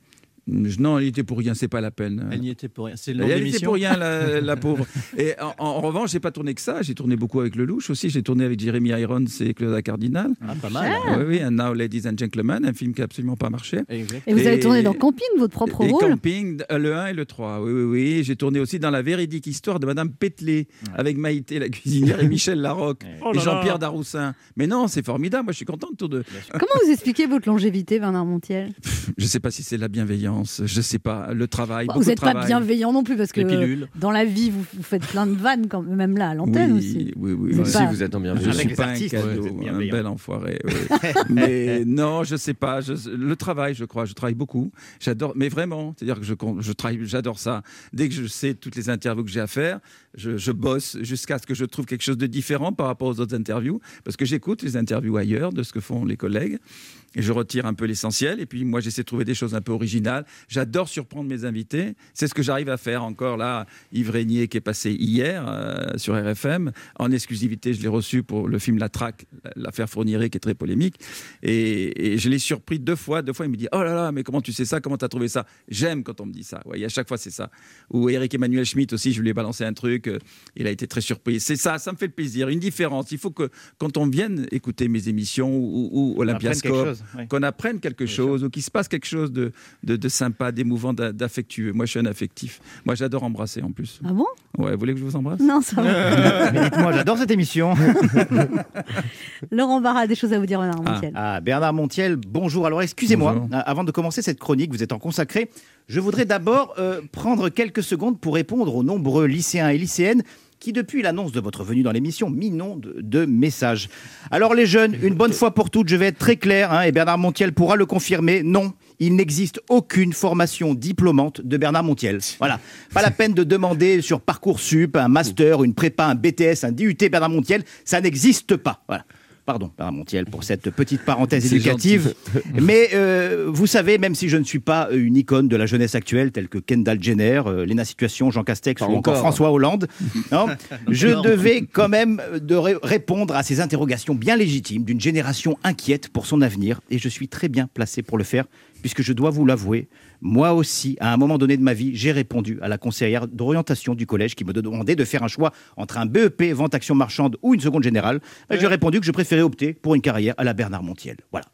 Non, elle y était pour rien, c'est pas la peine. Elle n'y était pour rien. C'est Elle était l'émission. pour rien, la, la pauvre. Et en, en revanche, j'ai pas tourné que ça. J'ai tourné beaucoup avec Lelouch aussi. J'ai tourné avec Jeremy Irons et Claudia Cardinal. Ah, pas mal. Oui, oui, un Now Ladies and Gentlemen, un film qui a absolument pas marché. Exact. Et vous avez tourné dans Camping, votre propre et rôle Camping, euh, le 1 et le 3. Oui, oui, oui. J'ai tourné aussi dans la véridique histoire de Madame Pételé, avec Maïté, la cuisinière, et Michel Larocque, Oh et là. Jean-Pierre Daroussin. Mais non, c'est formidable. Moi, je suis content de tout de. Comment vous expliquez votre longévité, Bernard Montiel? Je sais pas si c'est la bienveillance, je sais pas. Le travail. Bah, Vous n'êtes pas bienveillant non plus, parce que dans la vie, vous, vous faites plein de vannes, quand même là, à l'antenne oui, aussi. Oui, oui, Vous oui. êtes pas- Si vous êtes en Je bienveillance. Avec suis pas un artistes, cadeau, ouais, vous êtes un bel enfoiré. oui. mais non, je sais pas. je- le travail, je crois, je travaille beaucoup. J'adore, mais vraiment, c'est-à-dire que je, je travaille, j'adore ça. Dès que je sais toutes les interviews que j'ai à faire, je, bosse jusqu'à ce que je trouve quelque chose de différent par rapport aux autres interviews, parce que j'écoute les interviews ailleurs de ce que font les collègues. Et je retire un peu l'essentiel. Et puis, moi, j'essaie de trouver des choses un peu originales. J'adore surprendre mes invités. C'est ce que j'arrive à faire encore là. Yves Régnier, qui est passé hier euh, sur RFM. En exclusivité, je l'ai reçu pour le film La Traque, l'affaire Fourniret, qui est très polémique. Et, je l'ai surpris deux fois. Deux fois, il me dit Oh là là, mais comment tu sais ça? Comment tu as trouvé ça J'aime quand on me dit ça. Ouais, et à chaque fois, c'est ça. Ou Eric Emmanuel Schmitt aussi, je lui ai balancé un truc. Euh, Il a été très surpris. C'est ça, ça me fait plaisir. Une différence. Il faut que quand on vienne écouter mes émissions ou, ou Olympiascope, qu'on apprenne quelque chose ou qu'il se passe quelque chose de, de, de sympa, d'émouvant, d'a- d'affectueux. Moi, je suis un affectif. Moi, j'adore embrasser en plus. Ah bon? Ouais, vous voulez que je vous embrasse? Non, ça va. Dites-moi, j'adore cette émission. Laurent Barra a des choses à vous dire, Bernard Ah. Montiel. Ah, Bernard Montiel, bonjour. Alors excusez-moi, euh, avant de commencer cette chronique, vous êtes en consacré, je voudrais d'abord euh, prendre quelques secondes pour répondre aux nombreux lycéens et lycéennes qui depuis l'annonce de votre venue dans l'émission m'inonde de messages. Alors les jeunes, une bonne fois pour toutes, je vais être très clair, hein, et Bernard Montiel pourra le confirmer, non, il n'existe aucune formation diplômante de Bernard Montiel. Voilà. Pas la peine de demander sur Parcoursup un master, une prépa, un BTS, un DUT Bernard Montiel. Ça n'existe pas. Voilà. Pardon, Bernard Montiel, pour cette petite parenthèse éducative. gentil. Mais euh, vous savez, même si je ne suis pas euh, une icône de la jeunesse actuelle, telle que Kendall Jenner, euh, Léna Situation, Jean Castex Pas ou encore encore. François Hollande, non, je devais quand même euh, de ré- répondre à ces interrogations bien légitimes d'une génération inquiète pour son avenir. Et je suis très bien placé pour le faire, puisque je dois vous l'avouer, moi aussi, à un moment donné de ma vie, j'ai répondu à la conseillère d'orientation du collège qui me demandait de faire un choix entre un BEP, vente action marchande ou une seconde générale. J'ai répondu que je préférais opter pour une carrière à la Bernard Montiel. Voilà.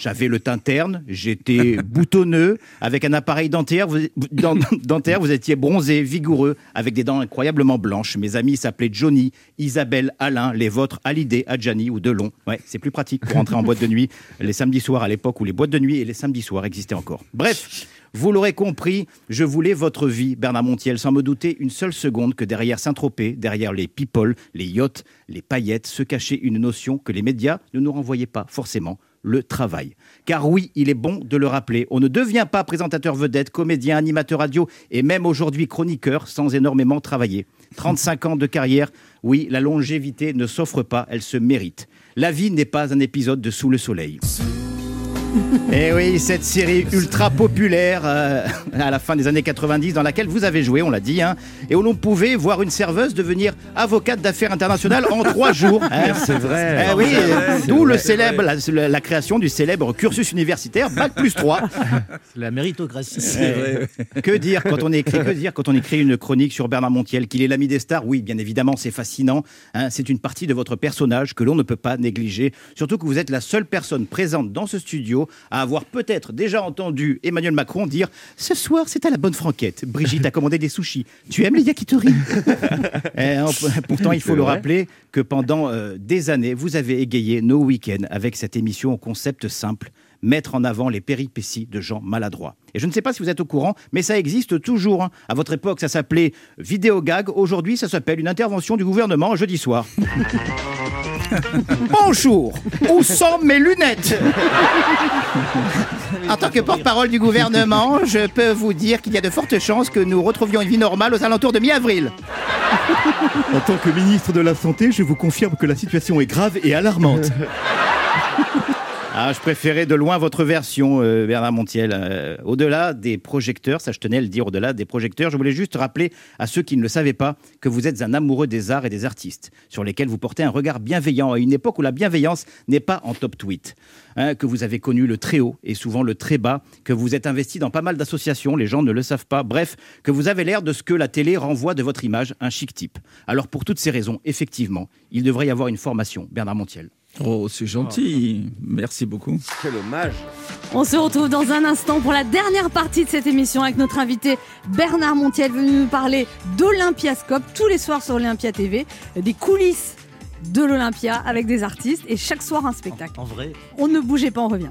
J'avais le teint terne, j'étais boutonneux, avec un appareil dentaire vous, dent- dentaire, vous étiez bronzé, vigoureux, avec des dents incroyablement blanches. Mes amis s'appelaient Johnny, Isabelle, Alain, les vôtres, Hallyday, Adjani ou Delon. Ouais, c'est plus pratique pour rentrer en boîte de nuit les samedis soirs à l'époque où les boîtes de nuit et les samedis soirs existaient encore. Bref, vous l'aurez compris, je voulais votre vie, Bernard Montiel, sans me douter une seule seconde que derrière Saint-Tropez, derrière les people, les yachts, les paillettes, se cachait une notion que les médias ne nous renvoyaient pas forcément le travail. Car oui, il est bon de le rappeler, on ne devient pas présentateur vedette, comédien, animateur radio et même aujourd'hui chroniqueur sans énormément travailler. 35 ans de carrière, oui, la longévité ne s'offre pas, elle se mérite. La vie n'est pas un épisode de Sous le soleil. Et oui, cette série ultra populaire euh, à la fin des années 90 dans laquelle vous avez joué, on l'a dit, hein, et où l'on pouvait voir une serveuse devenir avocate d'affaires internationales en trois jours. hein. C'est vrai. Eh oui, C'est vrai, d'où le célèbre, la, la création du célèbre cursus universitaire Bac plus 3. La méritocratie. Eh, Que dire quand on écrit que dire quand on écrit une chronique sur Bernard Montiel qu'il est l'ami des stars? Oui, bien évidemment, c'est fascinant. hein, c'est une partie de votre personnage que l'on ne peut pas négliger. Surtout que vous êtes la seule personne présente dans ce studio à avoir peut-être déjà entendu Emmanuel Macron dire ce soir c'est à la bonne franquette. Brigitte a commandé des sushis. Tu aimes les yakitori? Eh, Pourtant, il faut le vrai. rappeler que pendant euh, des années, vous avez égayé nos week-ends avec cette émission au concept simple mettre en avant les péripéties de gens maladroits. Et je ne sais pas si vous êtes au courant, mais ça existe toujours. hein. À votre époque, ça s'appelait vidéogag. Aujourd'hui, ça s'appelle une intervention du gouvernement jeudi soir. Bonjour, où sont mes lunettes? En tant que porte-parole du gouvernement, je peux vous dire qu'il y a de fortes chances que nous retrouvions une vie normale aux alentours de mi-avril. En tant que ministre de la Santé, je vous confirme que la situation est grave et alarmante. Ah, je préférais de loin votre version, euh, Bernard Montiel. Euh, au-delà des projecteurs, ça je tenais à le dire, au-delà des projecteurs, je voulais juste rappeler à ceux qui ne le savaient pas que vous êtes un amoureux des arts et des artistes, sur lesquels vous portez un regard bienveillant à une époque où la bienveillance n'est pas en top tweet. Hein, que vous avez connu le très haut et souvent le très bas, que vous êtes investi dans pas mal d'associations, les gens ne le savent pas. Bref, que vous avez l'air de ce que la télé renvoie de votre image, un chic type. Alors pour toutes ces raisons, effectivement, il devrait y avoir une formation, Bernard Montiel. Oh, c'est gentil. Merci beaucoup. Quel hommage. On se retrouve dans un instant pour la dernière partie de cette émission avec notre invité Bernard Montiel venu nous parler d'Olympiascope tous les soirs sur Olympia TV, des coulisses de l'Olympia avec des artistes et chaque soir un spectacle. En vrai. On ne bougeait pas, on revient.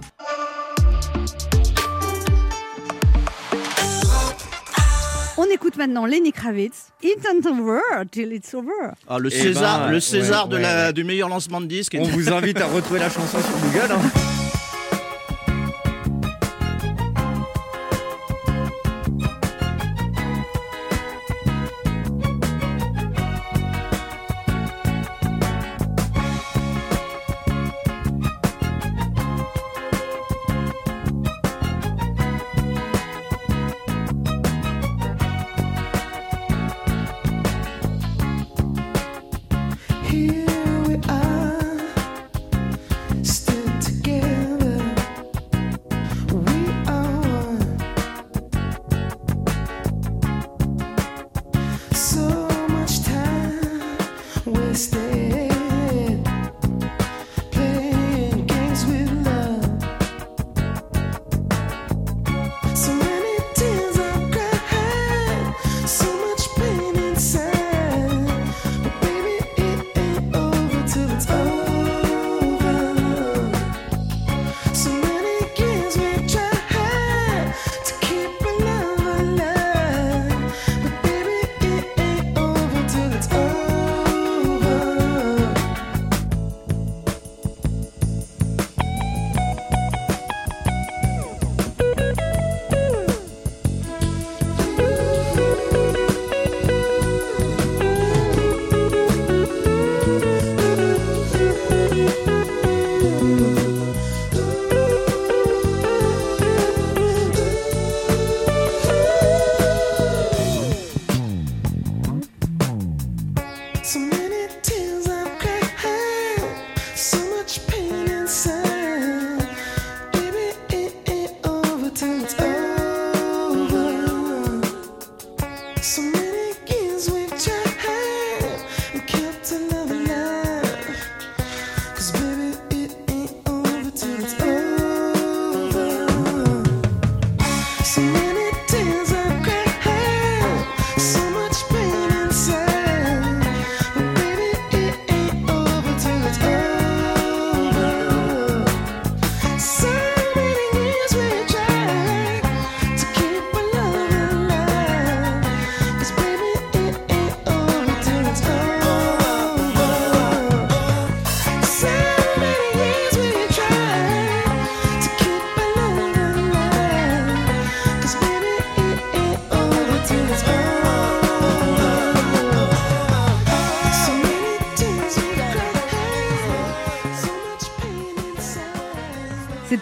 On écoute maintenant Lenny Kravitz. It ain't over till it's over. Ah, le Eh César, ben, le César ouais, de ouais, la, ouais. du meilleur lancement de disque. On vous invite à retrouver la chanson sur Google. hein.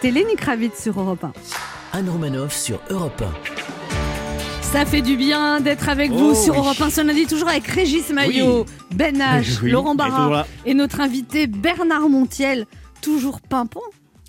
C'était Lenny Kravitz sur Europe 1. Anne Romanoff sur Europe Ça fait du bien d'être avec vous Oh sur oui. Europe 1 ce lundi, toujours avec Régis Maillot, Ben H, Oui, Laurent Barra là. et notre invité Bernard Montiel, toujours pimpant.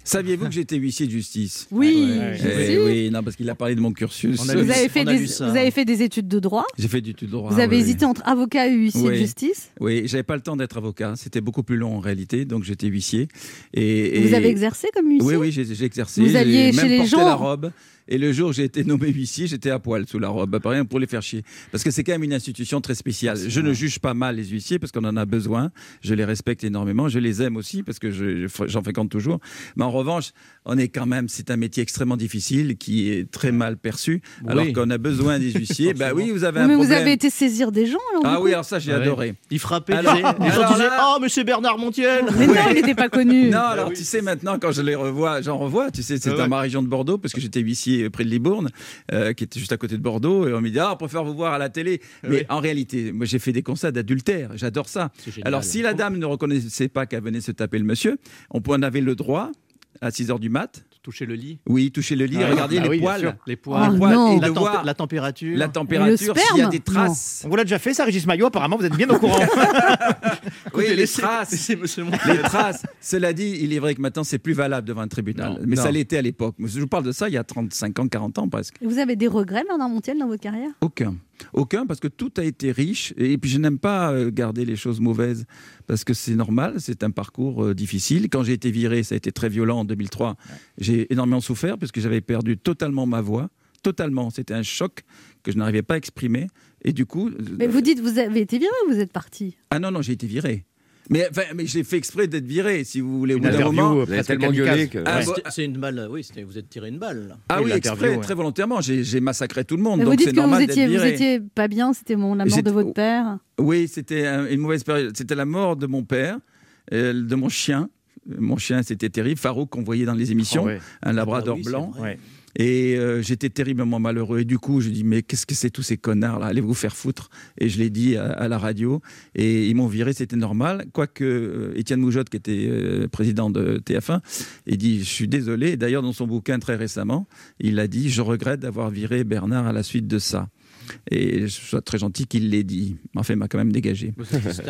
Saviez-vous que j'étais huissier de justice? Oui, Eh oui, non, parce qu'il a parlé de mon cursus. Vous avez, fait des, vous avez fait des études de droit? J'ai fait du tout droit. Vous avez oui. hésité entre avocat et huissier de justice? Oui, j'avais pas le temps d'être avocat. C'était beaucoup plus long en réalité, donc j'étais huissier. Et, Vous avez exercé comme huissier? Oui, oui, j'ai exercé. Vous alliez chez même les porté gens la robe. Et le jour où j'ai été nommé huissier, j'étais à poil sous la robe, pas rien pour les faire chier. Parce que c'est quand même une institution très spéciale. Je ne juge pas mal les huissiers parce qu'on en a besoin. Je les respecte énormément. Je les aime aussi parce que je- je- j'en fréquente toujours. Mais en revanche, on est quand même, c'est un métier extrêmement difficile qui est très mal perçu. Oui. Alors qu'on a besoin des huissiers. bah oui, vous avez un Mais vous problème. avez été saisir des gens alors, Ah oui, alors ça, j'ai Ah ouais. adoré. Il frappait, Alors- les, les gens alors là- Oh, monsieur Bernard Montiel Mais non, il n'était pas connu. Non, alors tu sais maintenant quand je les revois, j'en revois, tu sais, c'est Ah dans ouais. ma région de Bordeaux parce que j'étais huissier près de Libourne, euh, qui était juste à côté de Bordeaux, et on me dit ah on préfère vous voir à la télé. Mais Oui. en réalité, moi j'ai fait des constats d'adultère, j'adore ça. génial. Alors si la dame ne reconnaissait pas qu'elle venait se taper le monsieur, on on avait le droit à 6 heures du mat. Toucher le lit. Oui, toucher le lit, Ah regarder Ah les oui, poils. Les poils. Les poils et La voir la température. La température, s'il y a des traces. On vous l'a déjà fait ça, Régis Maillot Apparemment, vous êtes bien au courant. Oui, les traces. Les traces. Cela dit, il est vrai que maintenant, c'est plus valable devant un tribunal. Non, mais non. ça l'était à l'époque. Je vous parle de ça il y a 35 ans, 40 ans presque. Et Vous avez des regrets, Bernard Montiel, dans votre carrière Aucun. Aucun, parce que tout a été riche. Et puis, je n'aime pas euh, garder les choses mauvaises, parce que c'est normal, c'est un parcours euh, difficile. Quand j'ai été viré, ça a été très violent en 2003. J'ai énormément souffert, parce que j'avais perdu totalement ma voix. Totalement. C'était un choc que je n'arrivais pas à exprimer. Et du coup. Mais vous dites, vous avez été viré ou vous êtes parti? Ah non, non, j'ai été viré. Mais, enfin, mais j'ai fait exprès d'être viré, si vous voulez. Au Une bout d'un interview, moment, euh, Vous avez presque tellement gueulé que- Ah, C'est une balle. Oui, vous êtes tiré une balle. là. Ah Oui, exprès, ouais. très volontairement. J'ai massacré tout le monde. Mais donc Vous dites que vous étiez, vous étiez pas bien, c'était mon, la mort de votre père. Oui, c'était un- une mauvaise période. C'était la mort de mon père, euh, de mon chien. Mon chien, c'était terrible. Farouk, qu'on voyait dans les émissions, Ah ouais. un labrador Ah oui, c'est blanc. Et euh, j'étais terriblement malheureux. Et du coup, je dis mais qu'est-ce que c'est tous ces connards là Allez vous faire foutre? Et je l'ai dit à, à la radio. Et ils m'ont viré, c'était normal. Quoique euh, Étienne Moujotte, qui était euh, président de TF1, il dit je suis désolé. D'ailleurs, dans son bouquin très récemment, il a dit je regrette d'avoir viré Bernard à la suite de ça. Et je suis très gentil qu'il l'ait dit. Enfin, il m'a quand même dégagé.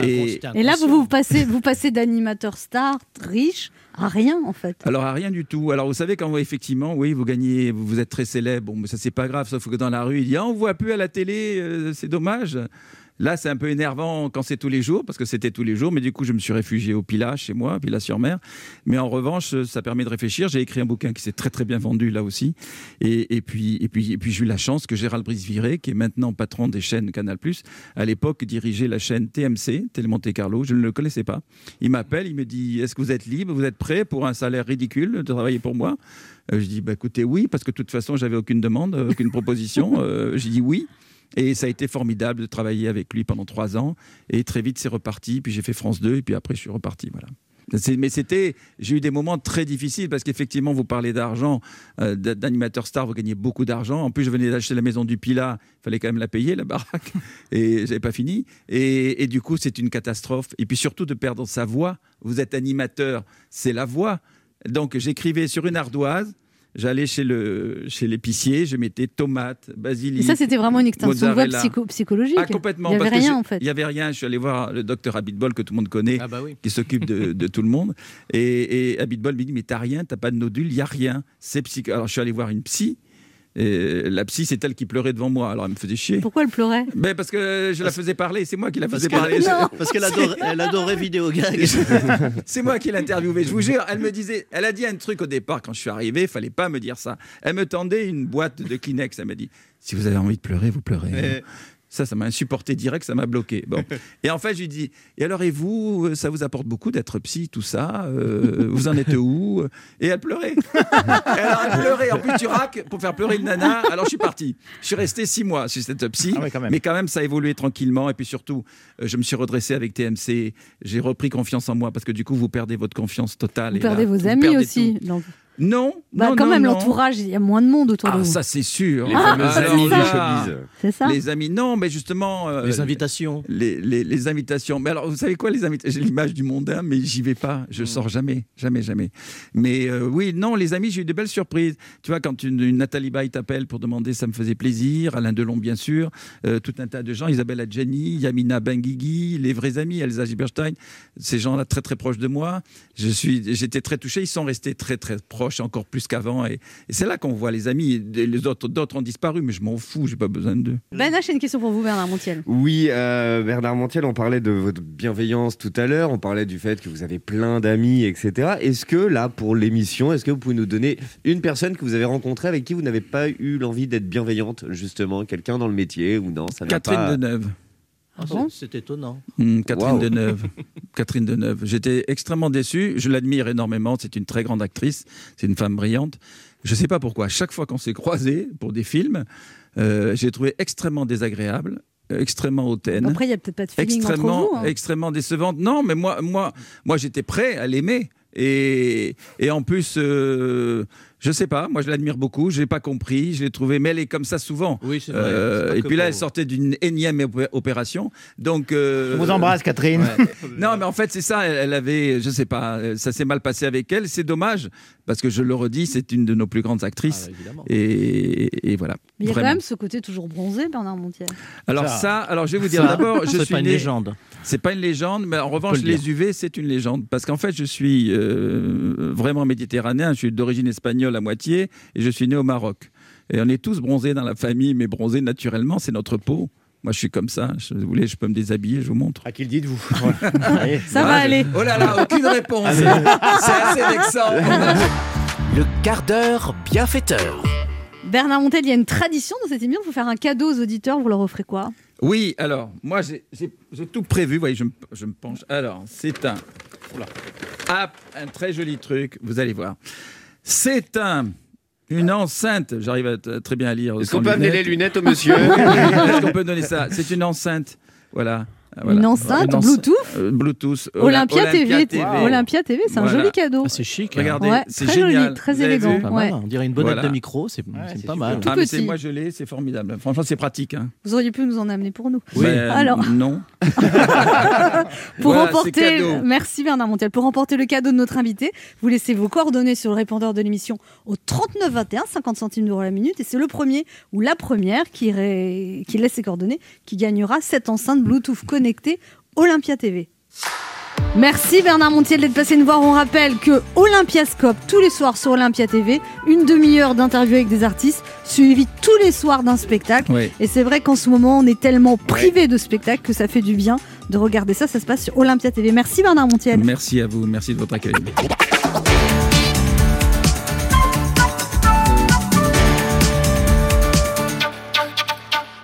Et- là, vous, vous passez, vous passez d'animateur star riche à rien, en fait. Alors à rien du tout. Alors vous savez quand vous, effectivement, oui, vous gagnez, vous, vous êtes très célèbre. Bon, mais ça c'est pas grave, sauf que dans la rue, il dit ah, on voit plus à la télé, euh, c'est dommage. Là, c'est un peu énervant quand c'est tous les jours, parce que c'était tous les jours, mais du coup, je me suis réfugié au Pilat, chez moi, Pilat-sur-Mer. Mais en revanche, ça permet de réfléchir. J'ai écrit un bouquin qui s'est très très bien vendu là aussi. Et, puis, et puis, et puis j'ai eu la chance que Gérald Brice-Viré, qui est maintenant patron des chaînes Canal+, à l'époque dirigeait la chaîne TMC, Télé Monte Carlo. Je ne le connaissais pas. Il m'appelle, il me dit Est-ce que vous êtes libre? Vous êtes prêt pour un salaire ridicule de travailler pour moi Euh, Je dis bah, Écoutez, oui, parce que de toute façon, j'avais aucune demande, euh, aucune proposition. Euh, J'ai dit oui. Et ça a été formidable de travailler avec lui pendant trois ans. Et très vite, c'est reparti. Puis j'ai fait France 2, et puis après, je suis reparti. Voilà. Mais c'était, j'ai eu des moments très difficiles parce qu'effectivement, vous parlez d'argent, euh, d'animateur star, vous gagnez beaucoup d'argent. En plus, je venais d'acheter la maison du Pilat, il fallait quand même la payer, la baraque, et j'avais pas fini. Et, et du coup, c'est une catastrophe. Et puis surtout de perdre sa voix. Vous êtes animateur, c'est la voix. Donc j'écrivais sur une ardoise. J'allais chez le chez l'épicier, je mettais tomates, basilic. Et ça, c'était vraiment une extension de voix mozzarella. psycho- psychologique. Ah, complètement. Il n'y avait parce rien, en fait. Il n'y avait rien. Je suis allé voir le docteur Abitbol, que tout le monde connaît, Ah bah oui. qui s'occupe de, de tout le monde. Et, et Abitbol me dit Mais t'as rien, t'as pas de nodule, il n'y a rien. C'est psy. Alors je suis allé voir une psy. Et la psy, c'est elle qui pleurait devant moi. Alors elle me faisait chier. Pourquoi elle pleurait Ben parce que je la faisais parler, c'est moi qui la faisais parler. Non. parce qu'elle adorait- elle adorait vidéo gag. c'est moi qui l'interviewais, je vous jure. Elle me disait, elle a dit un truc au départ quand je suis arrivé, il fallait pas me dire ça. Elle me tendait une boîte de Kleenex, elle m'a dit si vous avez envie de pleurer, vous pleurez. Mais- Ça, ça m'a insupporté direct, ça m'a bloqué. Bon. Et en fait, je lui dis Et alors, et vous, euh, ça vous apporte beaucoup d'être psy, tout ça euh, Vous en êtes où? Et elle pleurait. Et alors, elle pleurait. En plus, tu raques pour faire pleurer une nana. Alors, je suis parti. Je suis resté six mois chez cette psy. Ah ouais, quand même. Mais quand même, ça a évolué tranquillement. Et puis surtout, euh, je me suis redressé avec TMC. J'ai repris confiance en moi parce que du coup, vous perdez votre confiance totale. Vous Et là, perdez vos vous amis perdez aussi. Non. Bah, non, quand non, même, l'entourage, il y a moins de monde autour de Ah, vous. ça c'est sûr. Les Ah, ça. Ah, de. C'est ça Les amis, non, mais justement. euh, Les invitations. Les, les- les invitations. Mais alors, vous savez quoi, les invitations J'ai l'image du mondain, mais j'y vais pas. Hmm. Je sors jamais, jamais, jamais. Mais euh, oui, non, les amis, j'ai eu de belles surprises. Tu vois, quand une, une Nathalie Baye t'appelle pour demander, ça me faisait plaisir. Alain Delon, bien sûr. Euh, tout un tas de gens. Isabelle Adjani, Yamina Benguigui, les vrais amis, Elsa Giberstein. Ces gens-là, très, très proches de moi. Je suis, j'étais très touché. Ils sont restés très, très proches, encore plus qu'avant. Et, et c'est là qu'on voit les amis. Les autres, d'autres ont disparu, mais je m'en fous. J'ai pas besoin d'eux. Ben j'ai une question pour vous, Bernard Montiel. Oui, euh, Bernard Montiel, on parlait de votre bienveillance tout à l'heure, on parlait du fait que vous avez plein d'amis, etc. Est-ce que là, pour l'émission, est-ce que vous pouvez nous donner une personne que vous avez rencontrée avec qui vous n'avez pas eu l'envie d'être bienveillante, justement, quelqu'un dans le métier ou non ça Catherine pas... Deneuve. Ah bon C'est étonnant. Hum, Catherine. Deneuve. Catherine Deneuve. J'étais extrêmement déçu. Je l'admire énormément. C'est une très grande actrice. C'est une femme brillante. Je ne sais pas pourquoi. Chaque fois qu'on s'est croisés pour des films, euh, j'ai trouvé extrêmement désagréable, extrêmement hautaine. Après, il n'y a peut-être pas de feeling entre extrêmement, vous. hein. extrêmement décevante. Non, mais moi, moi, moi, j'étais prêt à l'aimer. Et, et en plus, euh, je sais pas, moi je l'admire beaucoup, je l'ai pas compris, je l'ai trouvé, mais elle est comme ça souvent. Oui, c'est vrai, Euh, et puis là, elle sortait d'une énième opé- opération. Donc, euh, Je vous embrasse, Catherine. ouais. non, mais en fait, c'est ça, elle, avait, je sais pas, euh, ça s'est mal passé avec elle. C'est dommage, parce que je le redis, c'est une de nos plus grandes actrices. et, et voilà. Mais il y a Vraiment. quand même ce côté toujours bronzé, Bernard Montiel. Alors Ça. ça, alors je vais vous dire Ça, d'abord, je c'est suis pas une né- légende. C'est pas une légende, mais en revanche, dire. les UV, c'est une légende. Parce qu'en fait, je suis euh, vraiment méditerranéen, je suis d'origine espagnole à moitié, et je suis né au Maroc. Et on est tous bronzés dans la famille, mais bronzés naturellement, c'est notre peau. Moi, je suis comme ça. Je, vous voulez, je peux me déshabiller, je vous montre. À qui le dites-vous? Ça va aller. Oh là là, aucune réponse. C'est assez vexant. Le quart d'heure bienfaiteur. Bernard Montiel, il y a une tradition dans cette émission, il faut faire un cadeau aux auditeurs, vous leur offrez quoi? Oui, alors, moi, j'ai- tout prévu. Vous voyez, je me, je me penche. Alors, c'est un. Oula. Ah, un très joli truc, vous allez voir. C'est un. Une enceinte, j'arrive très bien à lire. Est-ce qu'on peut amener les lunettes au monsieur Est-ce qu'on peut donner ça? C'est une enceinte. Voilà. Ah, voilà. Une enceinte ence- Bluetooth euh, Bluetooth. Olympia, Ola- TV. TV. Olympia TV, c'est un Voilà. joli cadeau. Ah, c'est chic. hein. Regardez, Ouais, c'est très génial. joli, très élégant. Ouais. mal, On dirait une bonnette Voilà. de micro, c'est pas mal. Tout Ah, mais c'est petit. moi je l'ai, c'est formidable. Franchement, c'est pratique. Hein. Vous auriez pu nous en amener pour nous. Oui. Ben, Alors, non. pour remporter, merci Bernard Montiel, pour remporter le cadeau de notre invité, vous laissez vos coordonnées sur le répondeur de l'émission au 39 21, 50 centimes d'euros la minute, et c'est le premier ou la première qui, ré- qui laisse ses coordonnées qui gagnera cette enceinte Bluetooth connectée Olympia TV. Merci Bernard Montiel d'être passé nous voir. On rappelle que Olympiascope tous les soirs sur Olympia TV, une demi-heure d'interview avec des artistes, suivi tous les soirs d'un spectacle. Oui. Et c'est vrai qu'en ce moment, on est tellement privé de spectacles que ça fait du bien de regarder ça. Ça se passe sur Olympia TV. Merci Bernard Montiel. Merci à vous, merci de votre accueil.